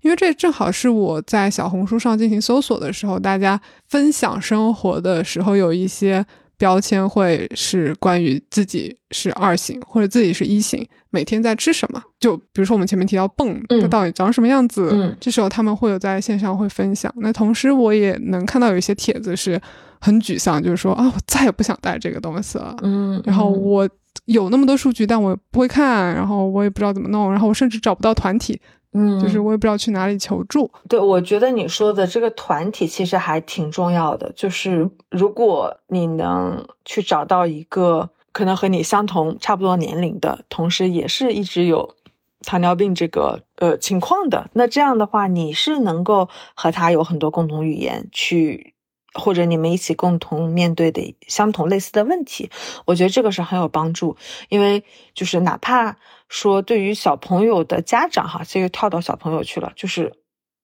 因为这正好是我在小红书上进行搜索的时候，大家分享生活的时候有一些标签会是关于自己是二型或者自己是一型，每天在吃什么。就比如说我们前面提到泵，嗯它到底长什么样子，嗯这时候他们会有在线上会分享。那同时我也能看到有一些帖子是很沮丧，就是说啊，我再也不想带这个东西了。嗯，然后嗯我有那么多数据，但我不会看，然后我也不知道怎么弄，然后我甚至找不到团体，嗯，就是我也不知道去哪里求助。对，我觉得你说的这个团体其实还挺重要的，就是如果你能去找到一个可能和你相同、差不多年龄的，同时也是一直有糖尿病这个呃情况的，那这样的话，你是能够和他有很多共同语言去。或者你们一起共同面对的相同类似的问题，我觉得这个是很有帮助。因为就是哪怕说对于小朋友的家长哈，这个跳到小朋友去了，就是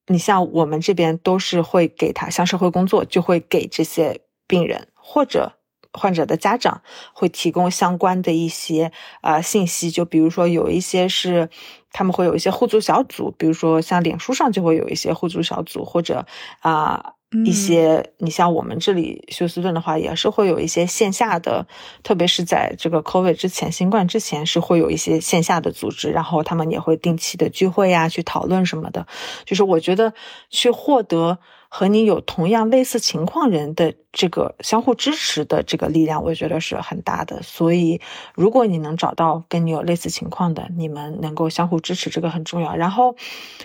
你像我们这边都是会给他像社会工作，就会给这些病人或者患者的家长会提供相关的一些啊信息，就比如说有一些是他们会有一些互助小组，比如说像脸书上就会有一些互助小组，或者啊。一些，你像我们这里休斯顿的话，也是会有一些线下的，特别是在这个 COVID 之前，新冠之前是会有一些线下的组织，然后他们也会定期的聚会呀，去讨论什么的。就是我觉得去获得和你有同样类似情况人的这个相互支持的这个力量，我觉得是很大的。所以，如果你能找到跟你有类似情况的，你们能够相互支持，这个很重要。然后，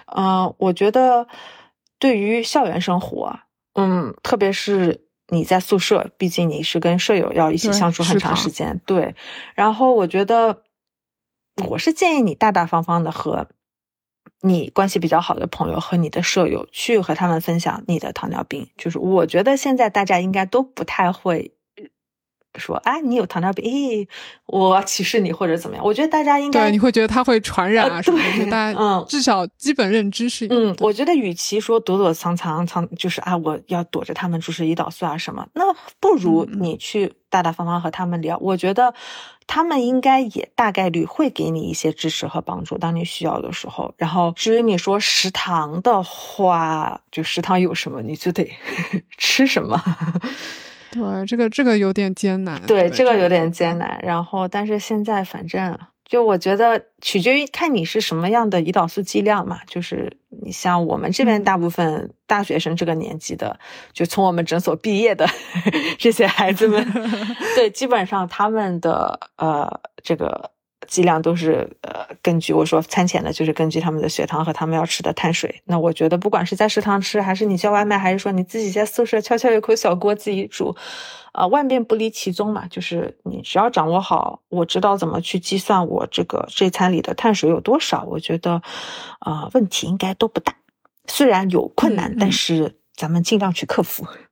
嗯，我觉得对于校园生活。嗯，特别是你在宿舍，毕竟你是跟舍友要一起相处很长时间。对，然后我觉得，我是建议你大大方方的和你关系比较好的朋友和你的舍友去和他们分享你的糖尿病。就是我觉得现在大家应该都不太会。说啊，你有糖尿病，咦，我歧视你或者怎么样？我觉得大家应该对，你会觉得他会传染啊什么的。大家嗯，至少基本认知是嗯，我觉得与其说躲躲藏藏藏，就是啊，我要躲着他们注射胰岛素啊什么，那不如你去大大方方和他们聊。我觉得他们应该也大概率会给你一些支持和帮助，当你需要的时候。然后至于你说食堂的话，就食堂有什么你就得 吃什么。对，这个这个有点艰难。对，这个有点艰难。然后，但是现在反正就我觉得取决于看你是什么样的胰岛素剂量嘛。就是你像我们这边大部分大学生这个年纪的，就从我们诊所毕业的 这些孩子们，对，基本上他们的呃这个。剂量都是呃，根据我说餐前的，就是根据他们的血糖和他们要吃的碳水。那我觉得，不管是在食堂吃，还是你叫外卖，还是说你自己在宿舍悄悄有口小锅自己煮，啊，万变不离其宗嘛。就是你只要掌握好，我知道怎么去计算我这个这餐里的碳水有多少，我觉得啊，问题应该都不大。虽然有困难，但是咱们尽量去克服。嗯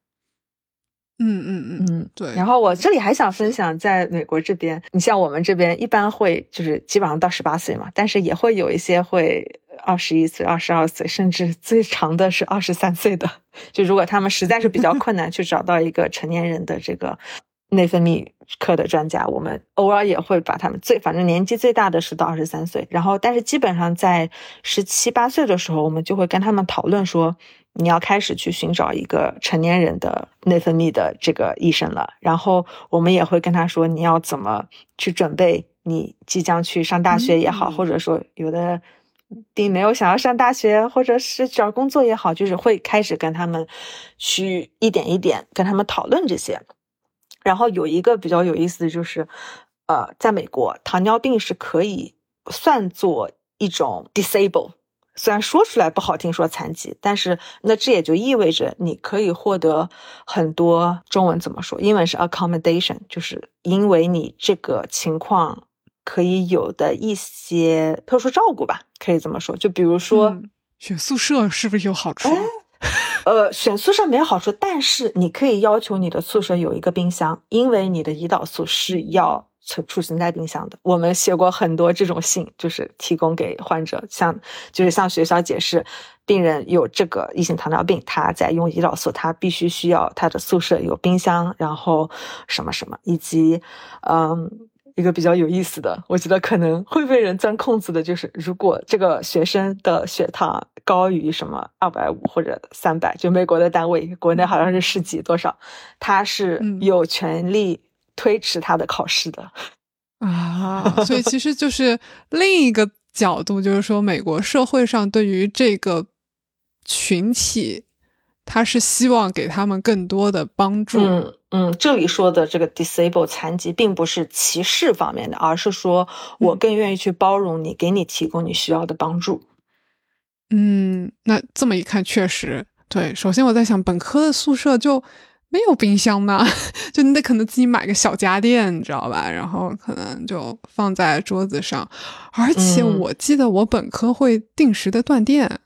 嗯嗯嗯嗯，对。然后我这里还想分享，在美国这边，你像我们这边一般会就是基本上到十八岁嘛，但是也会有一些会二十一岁、二十二岁，甚至最长的是二十三岁的。就如果他们实在是比较困难，去找到一个成年人的这个内分泌科的专家，我们偶尔也会把他们最反正年纪最大的是到二十三岁，然后但是基本上在十七八岁的时候，我们就会跟他们讨论说。你要开始去寻找一个成年人的内分泌的这个医生了，然后我们也会跟他说你要怎么去准备，你即将去上大学也好，或者说有的并没有想要上大学，或者是找工作也好，就是会开始跟他们去一点一点跟他们讨论这些。然后有一个比较有意思的就是，呃，在美国，糖尿病是可以算作一种 disable。虽然说出来不好听，说残疾，但是那这也就意味着你可以获得很多中文怎么说？英文是 accommodation，就是因为你这个情况可以有的一些特殊照顾吧，可以这么说。就比如说选宿舍是不是有好处？呃，选宿舍没有好处，但是你可以要求你的宿舍有一个冰箱，因为你的胰岛素是要。储储存在冰箱的，我们写过很多这种信，就是提供给患者，向就是向学校解释，病人有这个一型糖尿病，他在用胰岛素，他必须需要他的宿舍有冰箱，然后什么什么，以及嗯，一个比较有意思的，我觉得可能会被人钻空子的，就是如果这个学生的血糖高于什么二百五或者三百，就美国的单位，国内好像是十几多少，他是有权利。推迟他的考试的啊，所以其实就是另一个角度，就是说美国社会上对于这个群体他是希望给他们更多的帮助。嗯嗯，这里说的这个 disable 残疾，并不是歧视方面的，而是说我更愿意去包容你，给你提供你需要的帮助。嗯，那这么一看，确实对。首先我在想，本科的宿舍就没有冰箱吗？就你得可能自己买个小家电，你知道吧？然后可能就放在桌子上。而且我记得我本科会定时的断电，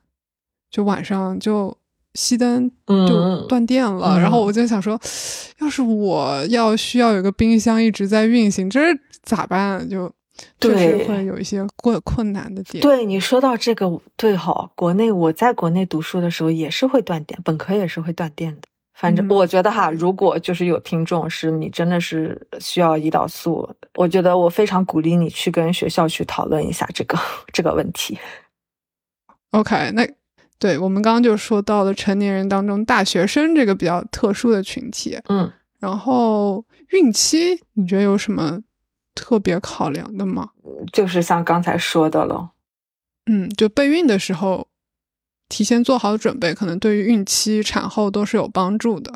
就晚上就熄灯就断电了。然后我就想说，要是我要需要有个冰箱一直在运行，这咋办？就。确实会有一些过困难的点。对你说到这个，对哈，国内我在国内读书的时候也是会断电，本科也是会断电的。反正我觉得哈，如果就是有听众是你真的是需要胰岛素，我觉得我非常鼓励你去跟学校去讨论一下这个这个问题。OK，那对我们刚刚就说到了成年人当中大学生这个比较特殊的群体，嗯，然后孕期你觉得有什么？特别考量的吗？就是像刚才说的了，嗯，就备孕的时候，提前做好准备，可能对于孕期、产后都是有帮助的。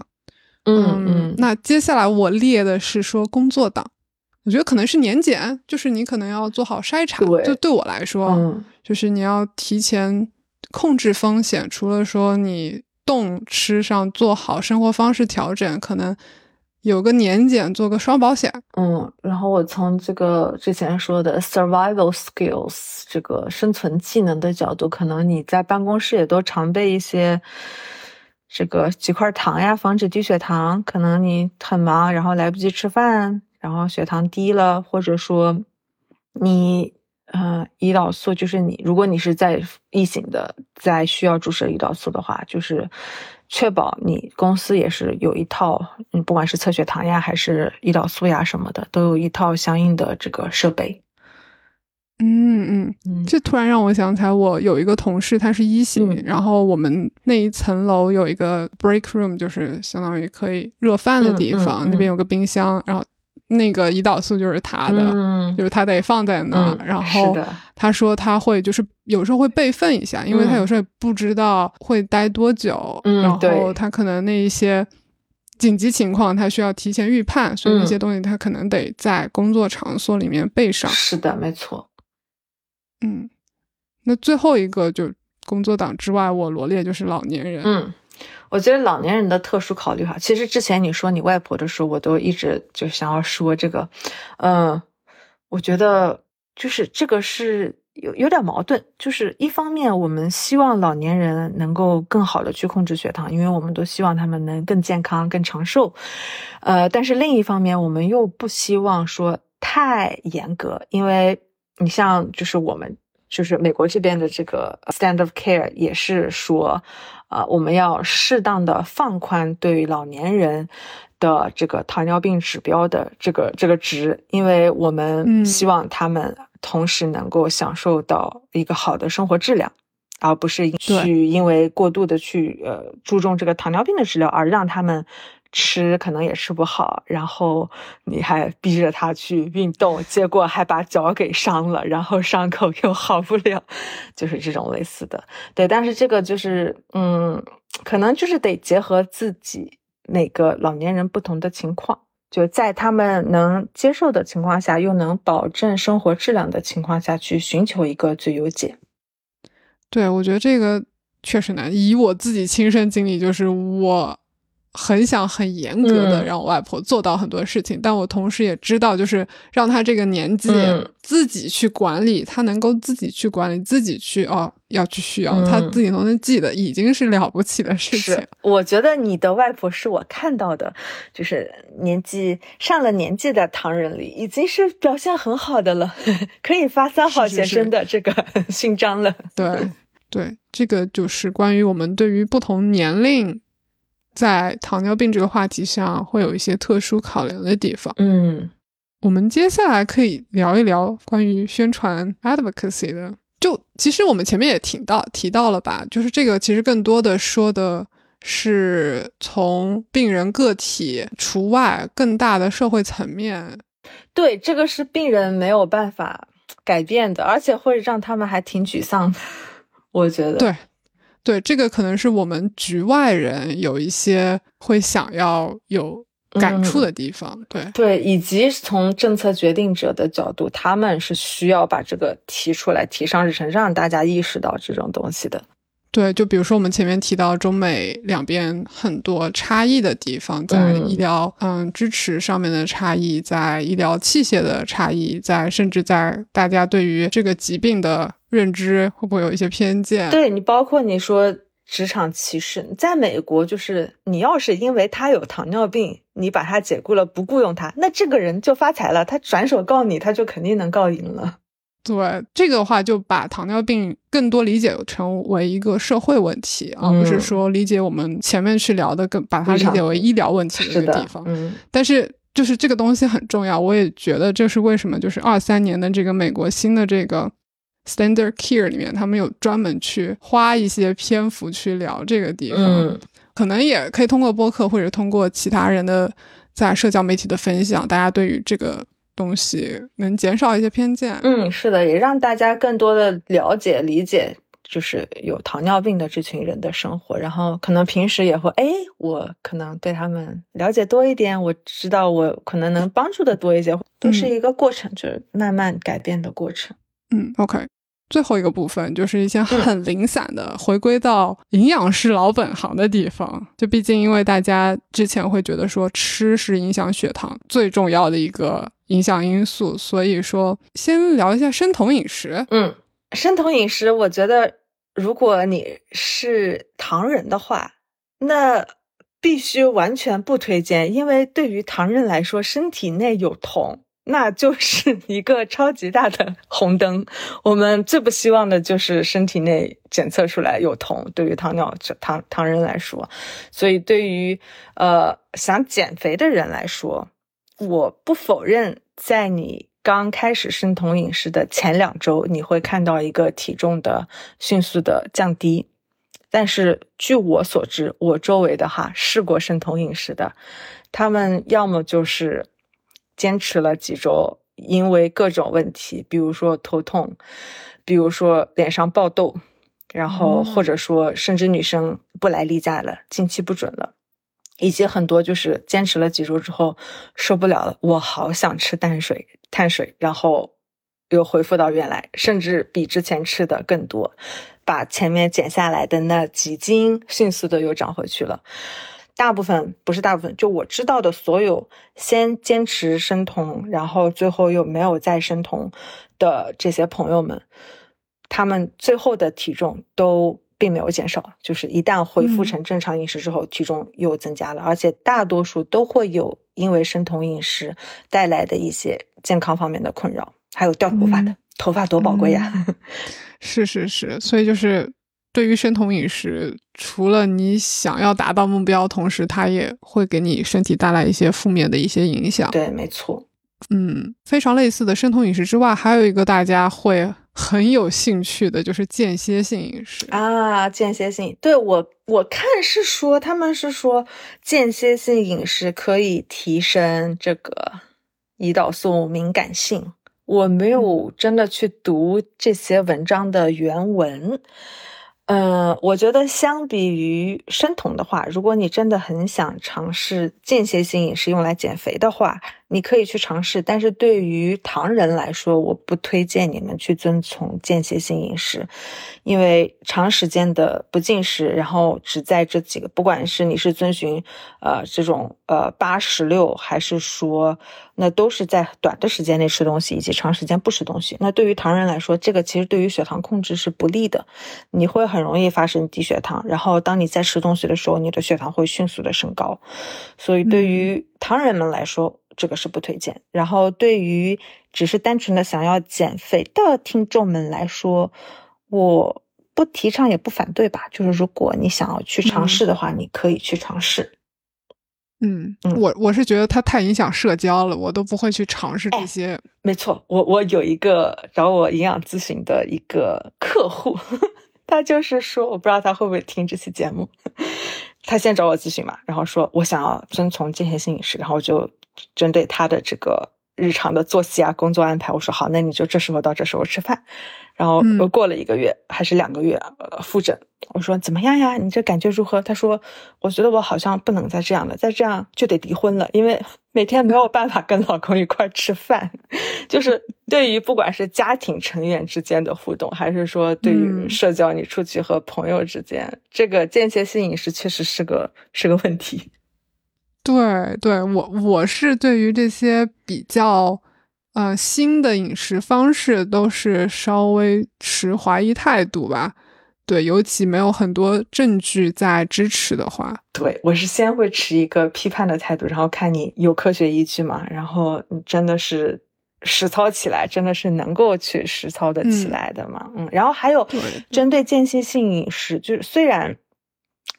嗯嗯。那接下来我列的是说工作党，我觉得可能是年检，就是你可能要做好筛查。就对我来说，嗯就是你要提前控制风险，除了说你动吃上做好生活方式调整，可能。有个年检，做个双保险。嗯，然后我从这个之前说的 survival skills 这个生存技能的角度，可能你在办公室也都常备一些这个几块糖呀，防止低血糖。可能你很忙，然后来不及吃饭，然后血糖低了，或者说你。嗯，胰岛素就是你，如果你是在异形的，在需要注射胰岛素的话，就是确保你公司也是有一套，嗯，不管是测血糖呀，还是胰岛素呀什么的，都有一套相应的这个设备。嗯嗯，这突然让我想起来，我有一个同事，他是一型，然后我们那一层楼有一个 break room，就是相当于可以热饭的地方，那边有个冰箱，然后。那个胰岛素就是他的，就是他得放在那。然后他说他会就是有时候会备份一下，因为他有时候也不知道会待多久。然后他可能那一些紧急情况，他需要提前预判，所以那些东西他可能得在工作场所里面备上。是的，没错。嗯，那最后一个就工作党之外，我罗列就是老年人。嗯。我觉得老年人的特殊考虑哈，其实之前你说你外婆的时候，我都一直就想要说这个，嗯，我觉得就是这个是有有点矛盾，就是一方面我们希望老年人能够更好的去控制血糖，因为我们都希望他们能更健康、更长寿，呃，但是另一方面我们又不希望说太严格，因为你像就是我们就是美国这边的这个 stand of care 也是说。啊，我们要适当的放宽对于老年人的这个糖尿病指标的这个这个值，因为我们希望他们同时能够享受到一个好的生活质量，而不是去因为过度的去呃注重这个糖尿病的治疗而让他们。吃可能也吃不好，然后你还逼着他去运动，结果还把脚给伤了，然后伤口又好不了，就是这种类似的。对，但是这个就是，嗯，可能就是得结合自己每个老年人不同的情况，就在他们能接受的情况下，又能保证生活质量的情况下去寻求一个最优解。对，我觉得这个确实难。以我自己亲身经历，就是我。很想很严格的让我外婆做到很多事情，但我同时也知道，就是让她这个年纪自己去管理，她能够自己去管理，自己去哦要去需要，她自己都能记得，已经是了不起的事情。我觉得你的外婆是我看到的，就是年纪上了年纪的唐人里，已经是表现很好的了，可以发三好学生的这个 勋章了。对对，这个就是关于我们对于不同年龄。在糖尿病这个话题上，会有一些特殊考量的地方。嗯，我们接下来可以聊一聊关于宣传 advocacy 的。就其实我们前面也提到提到了吧，就是这个其实更多的说的是从病人个体除外，更大的社会层面。对，这个是病人没有办法改变的，而且会让他们还挺沮丧的。我觉得，对。对，这个可能是我们局外人有一些会想要有感触的地方。对对，以及从政策决定者的角度，他们是需要把这个提出来，提上日程，让大家意识到这种东西的。对，就比如说我们前面提到中美两边很多差异的地方，在医疗嗯支持上面的差异，在医疗器械的差异，在甚至在大家对于这个疾病的。认知会不会有一些偏见？对你，包括你说职场歧视，在美国就是你要是因为他有糖尿病，你把他解雇了，不雇佣他，那这个人就发财了，他转手告你，他就肯定能告赢了。对这个的话，就把糖尿病更多理解成为一个社会问题，而不是说理解我们前面去聊的，更把它理解为医疗问题的一个地方。嗯，但是就是这个东西很重要，我也觉得这是为什么，就是二三年的这个美国新的这个。Standard Care 里面，他们有专门去花一些篇幅去聊这个地方，可能也可以通过播客或者通过其他人的在社交媒体的分享，大家对于这个东西能减少一些偏见。嗯，是的，也让大家更多的了解、理解，就是有糖尿病的这群人的生活。然后可能平时也会，哎，我可能对他们了解多一点，我知道我可能能帮助的多一些，都是一个过程，就是慢慢改变的过程。嗯，OK。最后一个部分就是一些很零散的，回归到营养师老本行的地方。就毕竟，因为大家之前会觉得说吃是影响血糖最重要的一个影响因素，所以说先聊一下生酮饮食。嗯，生酮饮食，我觉得如果你是糖人的话，那必须完全不推荐，因为对于糖人来说，身体内有酮。那就是 一个超级大的红灯。我们最不希望的就是身体内检测出来有酮，对于糖尿糖糖人来说。所以，对于呃想减肥的人来说，我不否认，在你刚开始生酮饮食的前两周，你会看到一个体重的迅速的降低。但是，据我所知，我周围的哈试过生酮饮食的，他们要么就是。坚持了几周，因为各种问题，比如说头痛，比如说脸上爆痘，然后或者说甚至女生不来例假了，经期不准了，以及很多就是坚持了几周之后受不了了，我好想吃淡水，碳水，然后又恢复到原来，甚至比之前吃的更多，把前面减下来的那几斤迅速的又长回去了。大部分不是大部分，就我知道的所有先坚持生酮，然后最后又没有再生酮的这些朋友们，他们最后的体重都并没有减少，就是一旦恢复成正常饮食之后，体重又增加了，而且大多数都会有因为生酮饮食带来的一些健康方面的困扰，还有掉头发的，头发多宝贵呀！是是是，所以就是。对于生酮饮食，除了你想要达到目标，同时它也会给你身体带来一些负面的一些影响。对，没错。嗯，非常类似的生酮饮食之外，还有一个大家会很有兴趣的，就是间歇性饮食啊。间歇性，对我我看是说，他们是说间歇性饮食可以提升这个胰岛素敏感性。我没有真的去读这些文章的原文。呃，我觉得相比于生酮的话，如果你真的很想尝试间歇性饮食用来减肥的话。你可以去尝试，但是对于糖人来说，我不推荐你们去遵从间歇性饮食，因为长时间的不进食，然后只在这几个，不管是你是遵循呃这种呃八十六，还是说那都是在短的时间内吃东西，以及长时间不吃东西，那对于糖人来说，这个其实对于血糖控制是不利的，你会很容易发生低血糖，然后当你在吃东西的时候，你的血糖会迅速的升高，所以对于糖人们来说。这个是不推荐。然后，对于只是单纯的想要减肥的听众们来说，我不提倡也不反对吧。就是如果你想要去尝试的话，你可以去尝试。嗯，我我是觉得它太影响社交了，我都不会去尝试这些。没错，我我有一个找我营养咨询的一个客户，他就是说，我不知道他会不会听这期节目。他先找我咨询嘛，然后说我想要遵从间歇性饮食，然后就。针对他的这个日常的作息啊、工作安排。我说好，那你就这时候到这时候吃饭。然后又过了一个月还是两个月，呃，复诊。我说怎么样呀？你这感觉如何？他说，我觉得我好像不能再这样了，再这样就得离婚了，因为 每天没有办法跟老公一块吃饭。就是对于不管是家庭成员之间的互动，还是说对于嗯社交，你出去和朋友之间，这个间歇性饮食确实是个是个问题。对对，我我是对于这些比较呃新的饮食方式都是稍微持怀疑态度吧。对，尤其没有很多证据在支持的话，对我是先会持一个批判的态度，然后看你有科学依据吗？然后你真的是实操起来，真的是能够去实操的起嗯来的吗？嗯然后还有针对间歇性饮食，就是虽然。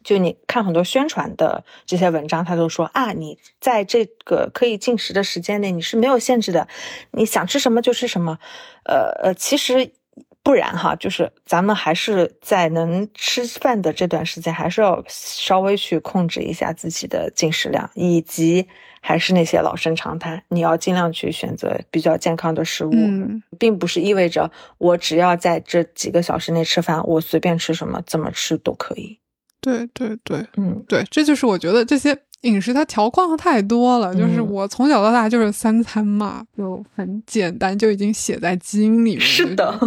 就你看很多宣传的这些文章，他都说啊，你在这个可以进食的时间内，你是没有限制的，你想吃什么就吃什么。呃呃，其实不然哈，就是咱们还是在能吃饭的这段时间，还是要稍微去控制一下自己的进食量，以及还是那些老生常谈，你要尽量去选择比较健康的食物，嗯并不是意味着我只要在这几个小时内吃饭，我随便吃什么怎么吃都可以。对对对嗯，对，这就是我觉得这些饮食它条框太多了。就是嗯我从小到大就是三餐嘛，就很简单，就已经写在基因里面。是的，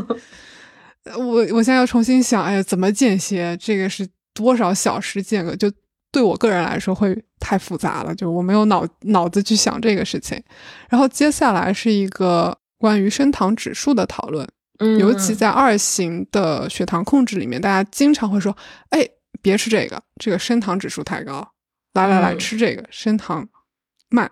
我我现在要重新想，哎呀，怎么间歇？这个是多少小时间隔？就对我个人来说会太复杂了，就我没有脑脑子去想这个事情。然后接下来是一个关于升糖指数的讨论，嗯尤其在二型的血糖控制里面，大家经常会说，哎，别吃这个，这个升糖指数太高。来来来，嗯吃这个升糖慢。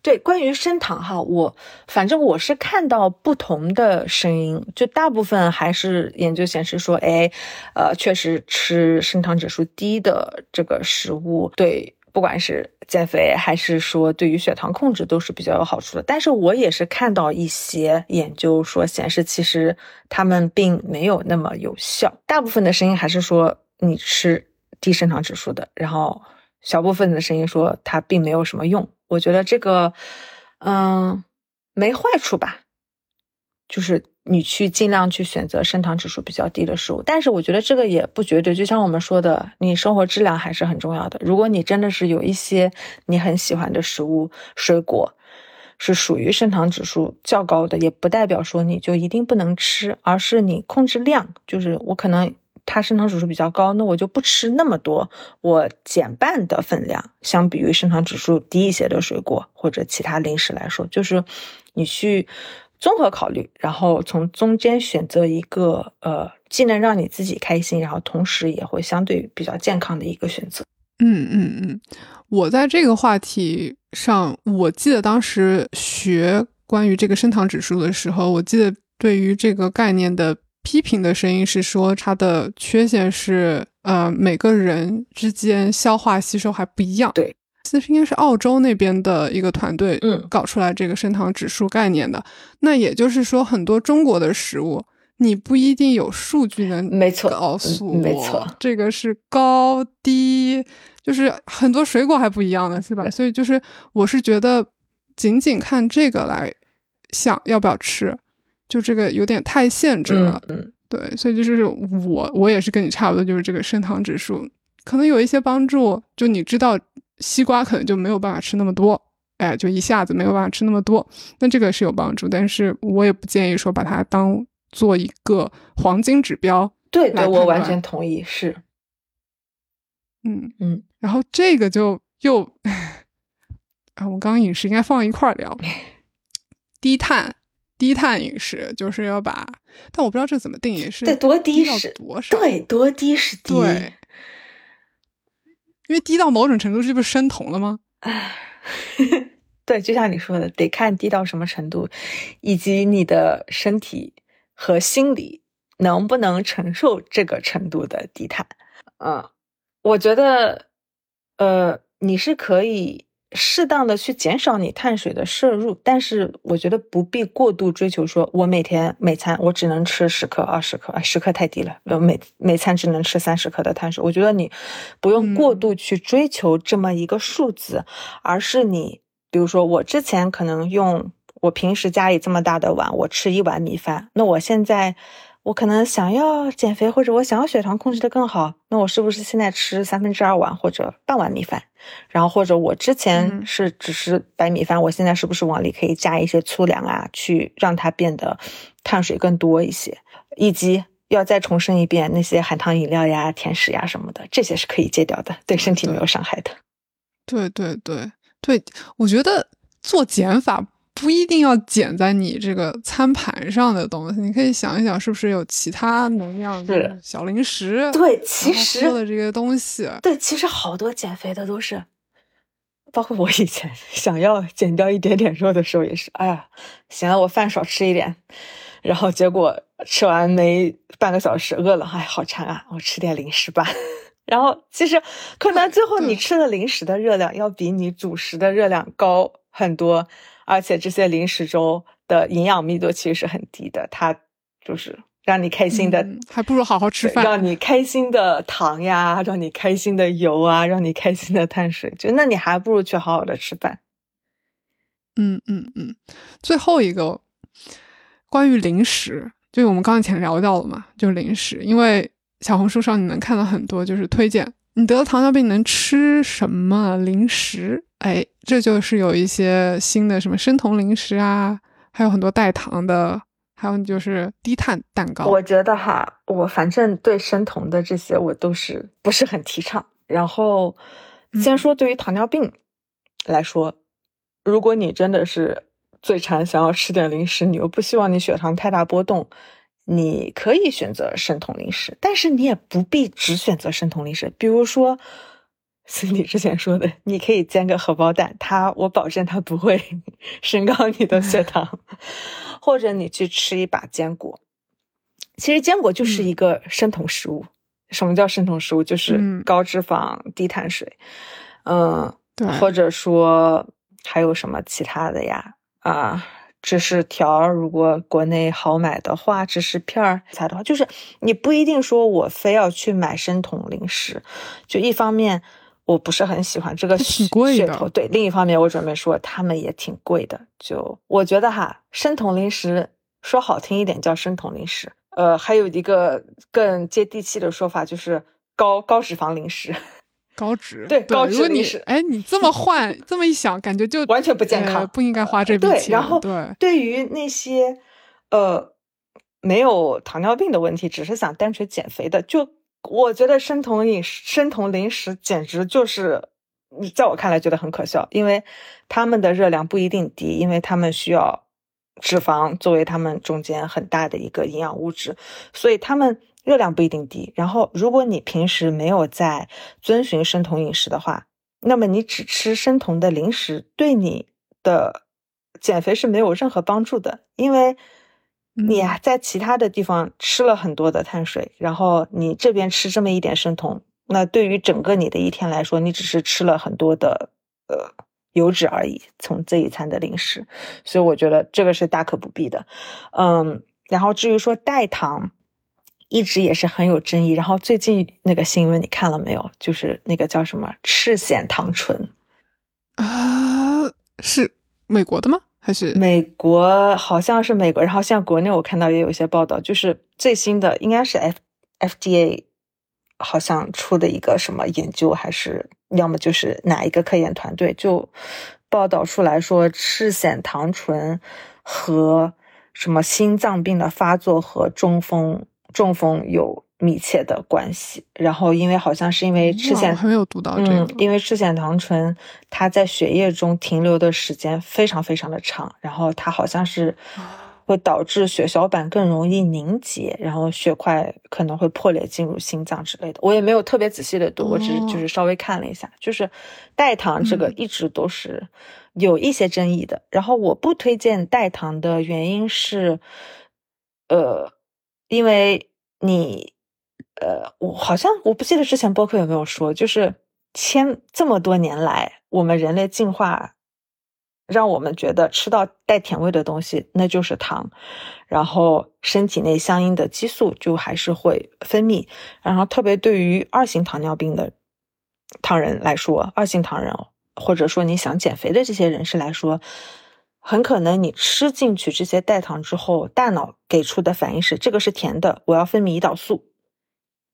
对，关于升糖哈，我反正我是看到不同的声音，就大部分还是研究显示说，哎，呃，确实吃升糖指数低的这个食物对。不管是减肥还是说对于血糖控制都是比较有好处的，但是我也是看到一些研究说显示，其实他们并没有那么有效。大部分的声音还是说你吃低升糖指数的，然后小部分的声音说它并没有什么用。我觉得这个，嗯，没坏处吧，就是你去尽量去选择升糖指数比较低的食物。但是我觉得这个也不绝对，就像我们说的，你生活质量还是很重要的。如果你真的是有一些你很喜欢的食物、水果。是属于升糖指数较高的，也不代表说你就一定不能吃，而是你控制量。就是我可能它升糖指数比较高，那我就不吃那么多，我减半的分量，相比于升糖指数低一些的水果或者其他零食来说，就是你去综合考虑，然后从中间选择一个呃，既能让你自己开心，然后同时也会相对比较健康的一个选择。嗯嗯嗯，我在这个话题上，我记得当时学关于这个升糖指数的时候，我记得对于这个概念的批评的声音是说，它的缺陷是呃每个人之间消化吸收还不一样。对，其实应该是澳洲那边的一个团队嗯搞出来这个升糖指数概念的。那也就是说，很多中国的食物。你不一定有数据能没错告诉我，嗯没错，这个是高低，就是很多水果还不一样的，是吧？所以就是我是觉得，仅仅看这个来想要不要吃，就这个有点太限制了。嗯嗯，对，所以就是我我也是跟你差不多，就是这个升糖指数可能有一些帮助，就你知道西瓜可能就没有办法吃那么多。哎，就一下子没有办法吃那么多，那这个是有帮助，但是我也不建议说把它当做一个黄金指标，对对，我完全同意，是，嗯嗯，然后这个就又 啊，我们刚刚饮食应该放一块儿聊，低碳低碳饮食就是要把，但我不知道这怎么定义，是得多低到是多少？对，多低是低，对，因为低到某种程度，这不是生酮了吗？对，就像你说的，得看低到什么程度，以及你的身体和心理能不能承受这个程度的低碳。嗯，我觉得，呃，你是可以适当的去减少你碳水的摄入，但是我觉得不必过度追求，说我每天每餐我只能吃十克、二十克，啊，十克太低了，呃，每每餐只能吃三十克的碳水。我觉得你不用过嗯度去追求这么一个数字，而是你。比如说我之前可能用我平时家里这么大的碗，我吃一碗米饭，那我现在。我可能想要减肥，或者我想要血糖控制的更好，那我是不是现在吃三分之二碗或者半碗米饭？然后或者我之前是只吃白米饭，我现在是不是往里可以加一些粗粮啊，去让它变得碳水更多一些？以及要再重申一遍，那些含糖饮料呀、甜食呀什么的，这些是可以戒掉的，对身体没有伤害的。对对对对，我觉得做减法。不一定要减在你这个餐盘上的东西，你可以想一想，是不是有其他能量的小零食？对，其实说的这些东西，对，其实好多减肥的都是，包括我以前想要减掉一点点肉的时候也是，哎呀，行了，我饭少吃一点，然后结果吃完没半个小时饿了，哎，好馋啊，我吃点零食吧。然后其实可能最后你吃的零食的热量要比你主食的热量高很多。而且这些零食粥的营养密度其实是很低的，它就是让你开心的，还不如好好吃饭。让你开心的糖呀，让你开心的油啊，让你开心的碳水，就那你还不如去好好的吃饭。嗯嗯嗯。最后一个关于零食，就我们刚才前聊到了嘛，就是零食，因为小红书上你能看到很多就是推荐。你得了糖尿病能吃什么零食？哎，这就是有一些新的什么生酮零食啊，还有很多代糖的，还有就是低碳蛋糕。我觉得哈，我反正对生酮的这些我都是不是很提倡。然后先说对于糖尿病来说，如果你真的是最馋想要吃点零食，你又不希望你血糖太大波动。你可以选择生酮零食，但是你也不必只选择生酮零食。比如说，是你之前说的，你可以煎个荷包蛋，它我保证它不会 升高你的血糖。或者你去吃一把坚果，其实坚果就是一个生酮食物。什么叫生酮食物？就是高脂肪、低碳水。嗯，对。或者说还有什么其他的呀？啊。芝士条，如果国内好买的话，芝士片儿啥的话，就是你不一定说我非要去买生酮零食。就一方面，我不是很喜欢这个噱头，对；另一方面，我准备说他们也挺贵的。就我觉得哈，生酮零食说好听一点叫生酮零食，呃，还有一个更接地气的说法就是高高脂肪零食。高脂对高脂你哎，你这么换这么一想，感觉就完全不健康，不应该花这笔钱。对然后对，对于那些呃没有糖尿病的问题，只是想单纯减肥的，就我觉得生酮饮食、生酮零食简直就是在我看来觉得很可笑，因为他们的热量不一定低，因为他们需要脂肪作为他们中间很大的一个营养物质，所以他们。热量不一定低，然后如果你平时没有在遵循生酮饮食的话，那么你只吃生酮的零食，对你的减肥是没有任何帮助的，因为你在其他的地方吃了很多的碳水，然后你这边吃这么一点生酮，那对于整个你的一天来说，你只是吃了很多的呃油脂而已，从这一餐的零食，所以我觉得这个是大可不必的，嗯，然后至于说代糖。一直也是很有争议，然后最近那个新闻你看了没有？就是那个叫什么赤藓糖醇啊，是美国的吗？还是美国？好像是美国。然后像国内我看到也有一些报道，就是最新的应该是 F FDA 好像出的一个什么研究，还是要么就是哪一个科研团队就报道出来说赤藓糖醇和什么心脏病的发作和中风。中风有密切的关系，然后因为好像是因为赤藓，没有读到这个，因为赤藓糖醇它在血液中停留的时间非常非常的长，然后它好像是会导致血小板更容易凝结，然后血块可能会破裂进入心脏之类的。我也没有特别仔细的读，我只是就是稍微看了一下，就是代糖这个一直都是有一些争议的。然后我不推荐代糖的原因是，呃。因为你，呃，我好像我不记得之前播客有没有说，就是千这么多年来，我们人类进化，让我们觉得吃到带甜味的东西那就是糖，然后身体内相应的激素就还是会分泌，然后特别对于二型糖尿病的糖人来说，二型糖人或者说你想减肥的这些人士来说，很可能你吃进去这些代糖之后，大脑给出的反应是这个是甜的，我要分泌胰岛素。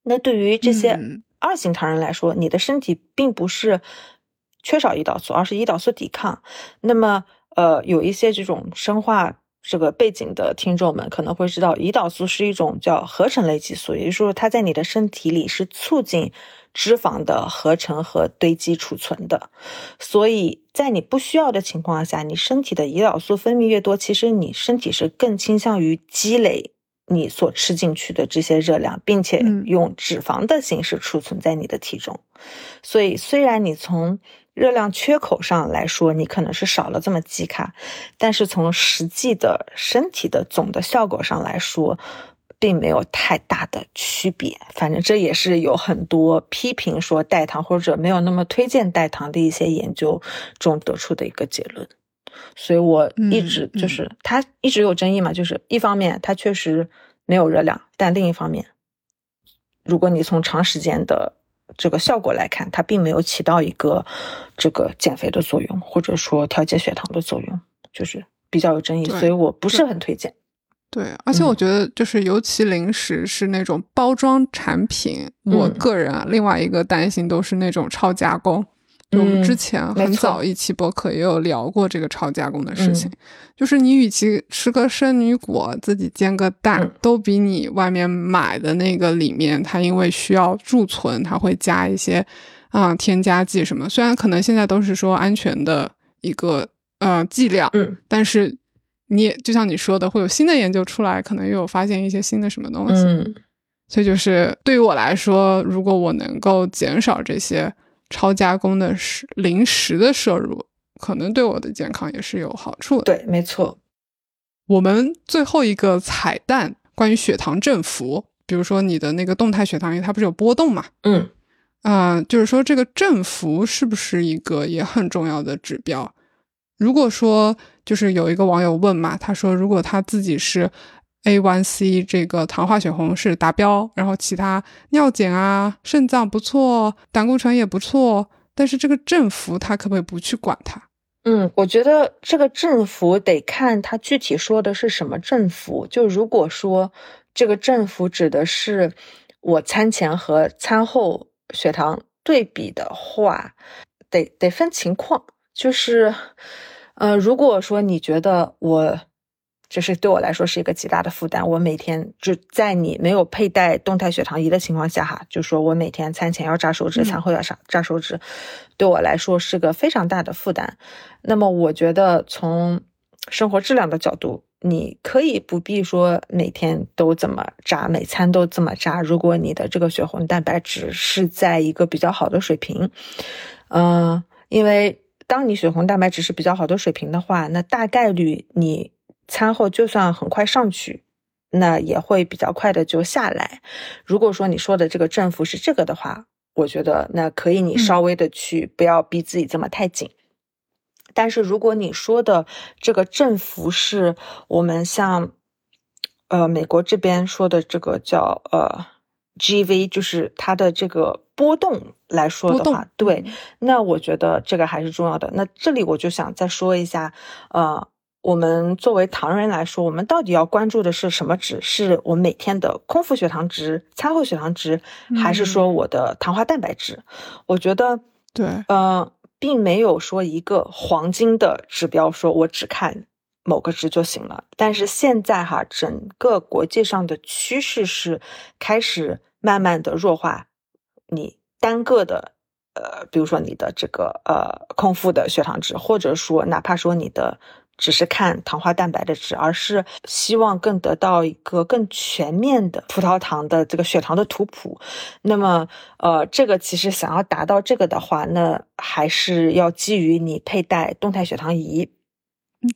那对于这些二型糖人来说，你的身体并不是缺少胰岛素，而是胰岛素抵抗。那么，呃，有一些这种生化这个背景的听众们可能会知道，胰岛素是一种叫合成类激素，也就是说，它在你的身体里是促进。脂肪的合成和堆积储存的，所以在你不需要的情况下，你身体的胰岛素分泌越多，其实你身体是更倾向于积累你所吃进去的这些热量，并且用脂肪的形式储存在你的体重。所以，虽然你从热量缺口上来说，你可能是少了这么几卡，但是从实际的身体的总的效果上来说。并没有太大的区别，反正这也是有很多批评说代糖或者没有那么推荐代糖的一些研究中得出的一个结论。所以我一直就是它一直有争议嘛，就是一方面它确实没有热量，但另一方面，如果你从长时间的这个效果来看，它并没有起到一个这个减肥的作用，或者说调节血糖的作用，就是比较有争议，所以我不是很推荐。对，而且我觉得就是尤其零食是那种包装产品，我个人啊，另外一个担心都是那种超加工。我们之前很早一期博客也有聊过这个超加工的事情，就是你与其吃个生女果自己煎个蛋，都比你外面买的那个里面，它因为需要贮存，它会加一些啊添加剂什么。虽然可能现在都是说安全的一个呃剂量，嗯，但是。你也就像你说的，会有新的研究出来，可能又有发现一些新的什么东西。嗯，所以就是对于我来说，如果我能够减少这些超加工的食零食的摄入，可能对我的健康也是有好处的。对，没错。我们最后一个彩蛋，关于血糖振幅，比如说你的那个动态血糖，因为它不是有波动嘛？嗯，啊，就是说这个振幅是不是一个也很重要的指标？如果说就是有一个网友问嘛，他说如果他自己是 A1C 这个糖化血红是达标，然后其他尿检啊、肾脏不错、胆固醇也不错，但是这个振幅他可不可以不去管它？嗯，我觉得这个振幅得看他具体说的是什么振幅。就如果说这个振幅指的是我餐前和餐后血糖对比的话，得得分情况，就是。呃，如果说你觉得我，就是对我来说是一个极大的负担，我每天就在你没有佩戴动态血糖仪的情况下，哈，就说我每天餐前要扎手指，餐后要扎扎手指，对我来说是个非常大的负担。那么，我觉得从生活质量的角度，你可以不必说每天都这么扎，每餐都这么扎。如果你的这个血红蛋白只是在一个比较好的水平，嗯，因为。当你血红蛋白质是比较好的水平的话，那大概率你餐后就算很快上去，那也会比较快的就下来。如果说你说的这个振幅是这个的话，我觉得那可以你稍微的去不要逼自己这么太紧。但是如果你说的这个振幅是我们像呃美国这边说的这个叫呃 GV，就是它的这个。波动来说的话，对，那我觉得这个还是重要的。那这里我就想再说一下，呃，我们作为糖人来说，我们到底要关注的是什么值？是我每天的空腹血糖值、餐后血糖值，还是说我的糖化蛋白质？我觉得，对，呃，并没有说一个黄金的指标，说我只看某个值就行了。但是现在哈，整个国际上的趋势是开始慢慢的弱化。你单个的，呃，比如说你的这个呃空腹的血糖值，或者说哪怕说你的只是看糖化蛋白的值，而是希望更得到一个更全面的葡萄糖的这个血糖的图谱。那么，呃，这个其实想要达到这个的话，那还是要基于你佩戴动态血糖仪，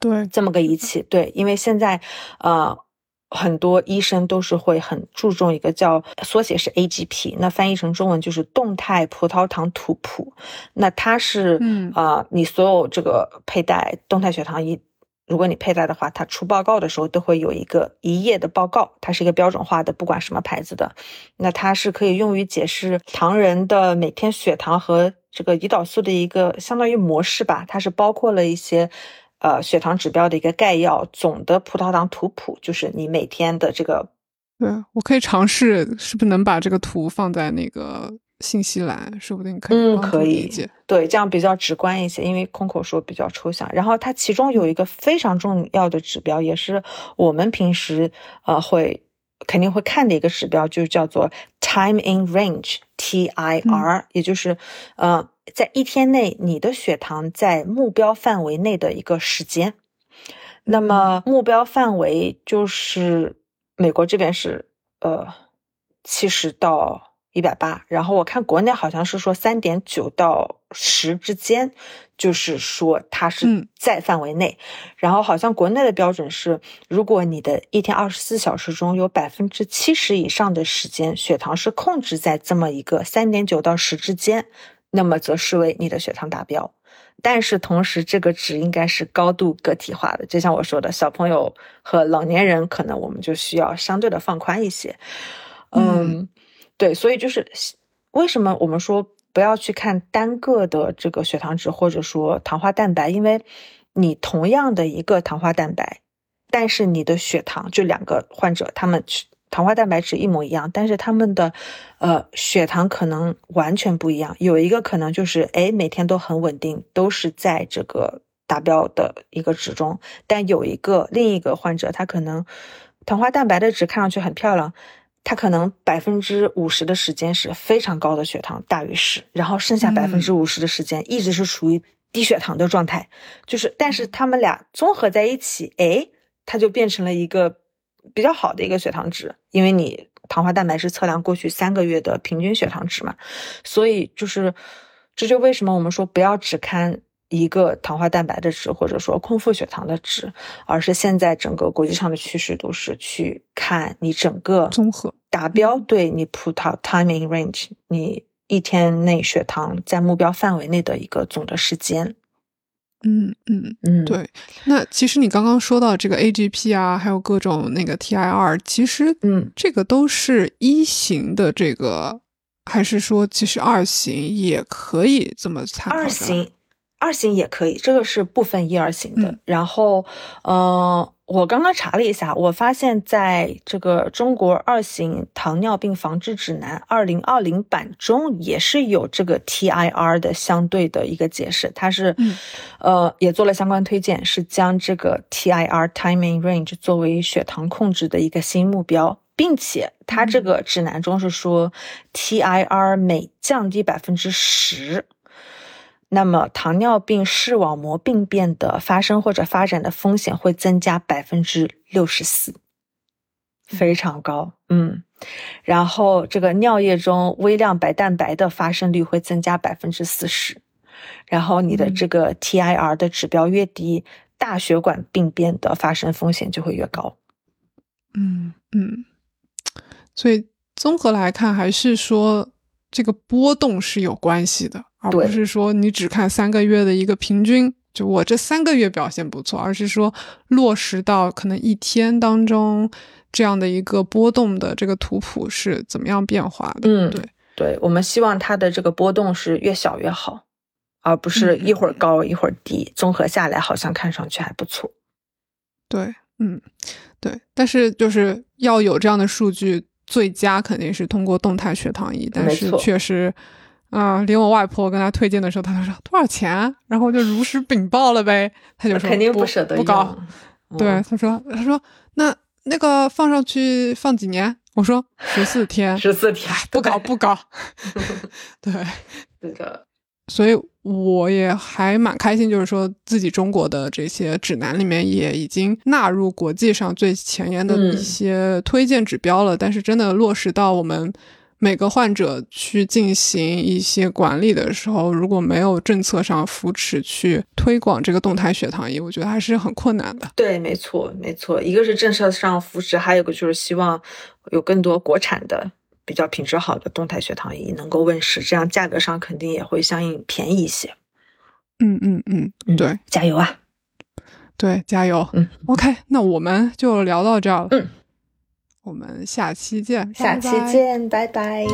对，这么个仪器，对，因为现在，呃。很多医生都是会很注重一个叫缩写是 AGP，那翻译成中文就是动态葡萄糖图谱。那它是，嗯啊，你所有这个佩戴动态血糖仪如果你佩戴的话，它出报告的时候都会有一个一页的报告，它是一个标准化的，不管什么牌子的。那它是可以用于解释糖人的每天血糖和这个胰岛素的一个相当于模式吧。它是包括了一些呃血糖指标的一个概要，总的葡萄糖图谱，就是你每天的这个。对，我可以尝试，是不是能把这个图放在那个。信息栏说不定可以嗯可以对这样比较直观一些，因为空口说比较抽象。然后它其中有一个非常重要的指标，也是我们平时呃会肯定会看的一个指标，就叫做 time in range TIR，也就是呃在一天内你的血糖在目标范围内的一个时间。那么目标范围就是美国这边是呃七十到。一百八，然后我看国内好像是说三点九到十之间，就是说它是在范围内。然后好像国内的标准是，如果你的一天二十四小时中有百分之七十以上的时间血糖是控制在这么一个三点九到十之间，那么则视为你的血糖达标。但是同时，这个值应该是高度个体化的，就像我说的，小朋友和老年人可能我们就需要相对的放宽一些。嗯。对，所以就是为什么我们说不要去看单个的这个血糖值或者说糖化蛋白，因为你同样的一个糖化蛋白，但是你的血糖就两个患者，他们糖化蛋白质一模一样，但是他们的呃血糖可能完全不一样。有一个可能就是哎每天都很稳定，都是在这个达标的一个值中，但有一个另一个患者，他可能糖化蛋白的值看上去很漂亮。他可能百分之五十的时间是非常高的血糖大于十，然后剩下百分之五十的时间一直是处于低血糖的状态，就是，但是他们俩综合在一起，哎，它就变成了一个比较好的一个血糖值，因为你糖化蛋白是测量过去三个月的平均血糖值嘛，所以就是，这就为什么我们说不要只看。一个糖化蛋白的值，或者说空腹血糖的值，而是现在整个国际上的趋势都是去看你整个综合达标，对你葡萄 timing range，你一天内血糖在目标范围内的一个总的时间。嗯嗯嗯，对。那其实你刚刚说到这个 AGP 啊，还有各种那个 TIR，其实嗯，这个都是一型的这个，还是说其实二型也可以这么参考？二型。二型也可以，这个是不分一二型的。然后，嗯，我刚刚查了一下，我发现在这个中国二型糖尿病防治指南二零二零版中也是有这个 TIR 的相对的一个解释，它是，呃，也做了相关推荐，是将这个 TIR timing range 作为血糖控制的一个新目标，并且它这个指南中是说 TIR 每降低百分之十。那么，糖尿病视网膜病变的发生或者发展的风险会增加百分之六十四，非常高。嗯，然后这个尿液中微量白蛋白的发生率会增加百分之四十，然后你的这个 TIR 的指标越低，大血管病变的发生风险就会越高。嗯嗯，所以综合来看，还是说这个波动是有关系的。而不是说你只看三个月的一个平均，就我这三个月表现不错，而是说落实到可能一天当中这样的一个波动的这个图谱是怎么样变化的。嗯，对对，我们希望它的这个波动是越小越好，而不是一会儿高一会儿低，综合下来好像看上去还不错。对，嗯，对，但是就是要有这样的数据，最佳肯定是通过动态血糖仪，但是确实。啊，连我外婆跟他推荐的时候，他就说多少钱？然后我就如实禀报了呗。他就说肯定不舍得不高。对，他说他说那那个放上去放几年？我说十四天，十四天不高不高。对，那个。所以我也还蛮开心，就是说自己中国的这些指南里面也已经纳入国际上最前沿的一些推荐指标了。但是真的落实到我们。每个患者去进行一些管理的时候，如果没有政策上扶持去推广这个动态血糖仪，我觉得还是很困难的。对，没错，没错。一个是政策上扶持，还有个就是希望有更多国产的比较品质好的动态血糖仪能够问世，这样价格上肯定也会相应便宜一些。嗯嗯嗯，对，加油啊！对，加油。嗯，OK，那我们就聊到这儿了。嗯，我们下期见，下期。见，拜拜。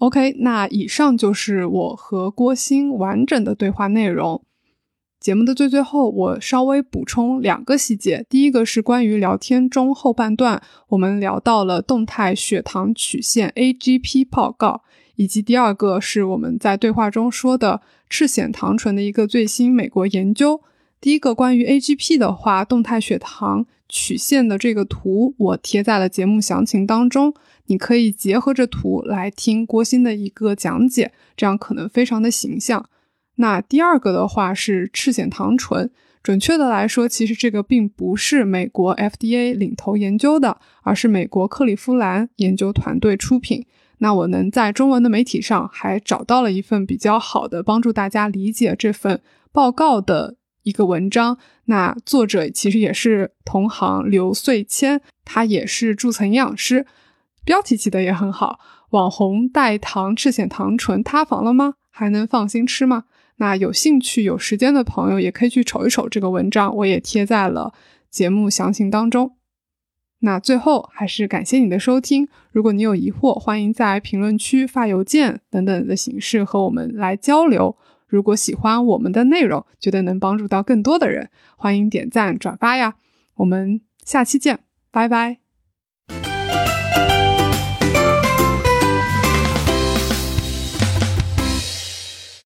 OK，那以上就是我和郭鑫完整的对话内容。节目的最最后，我稍微补充两个细节。第一个是关于聊天中后半段，我们聊到了动态血糖曲线 AGP 报告，以及第二个是我们在对话中说的赤藓糖醇的一个最新美国研究。第一个关于 AGP 的话，动态血糖曲线的这个图我贴在了节目详情当中，你可以结合着图来听郭鑫的一个讲解，这样可能非常的形象。那第二个的话是赤藓糖醇，准确的来说，其实这个并不是美国 FDA 领头研究的，而是美国克利夫兰研究团队出品。那我能在中文的媒体上还找到了一份比较好的帮助大家理解这份报告的一个文章。那作者其实也是同行刘穗谦，他也是注册营养师，标题起的也很好。网红代糖赤藓糖醇塌房了吗？还能放心吃吗？那有兴趣、有时间的朋友也可以去瞅一瞅这个文章，我也贴在了节目详情当中。那最后还是感谢你的收听，如果你有疑惑，欢迎在评论区发邮件等等的形式和我们来交流。如果喜欢我们的内容，觉得能帮助到更多的人，欢迎点赞转发呀。我们下期见，拜拜。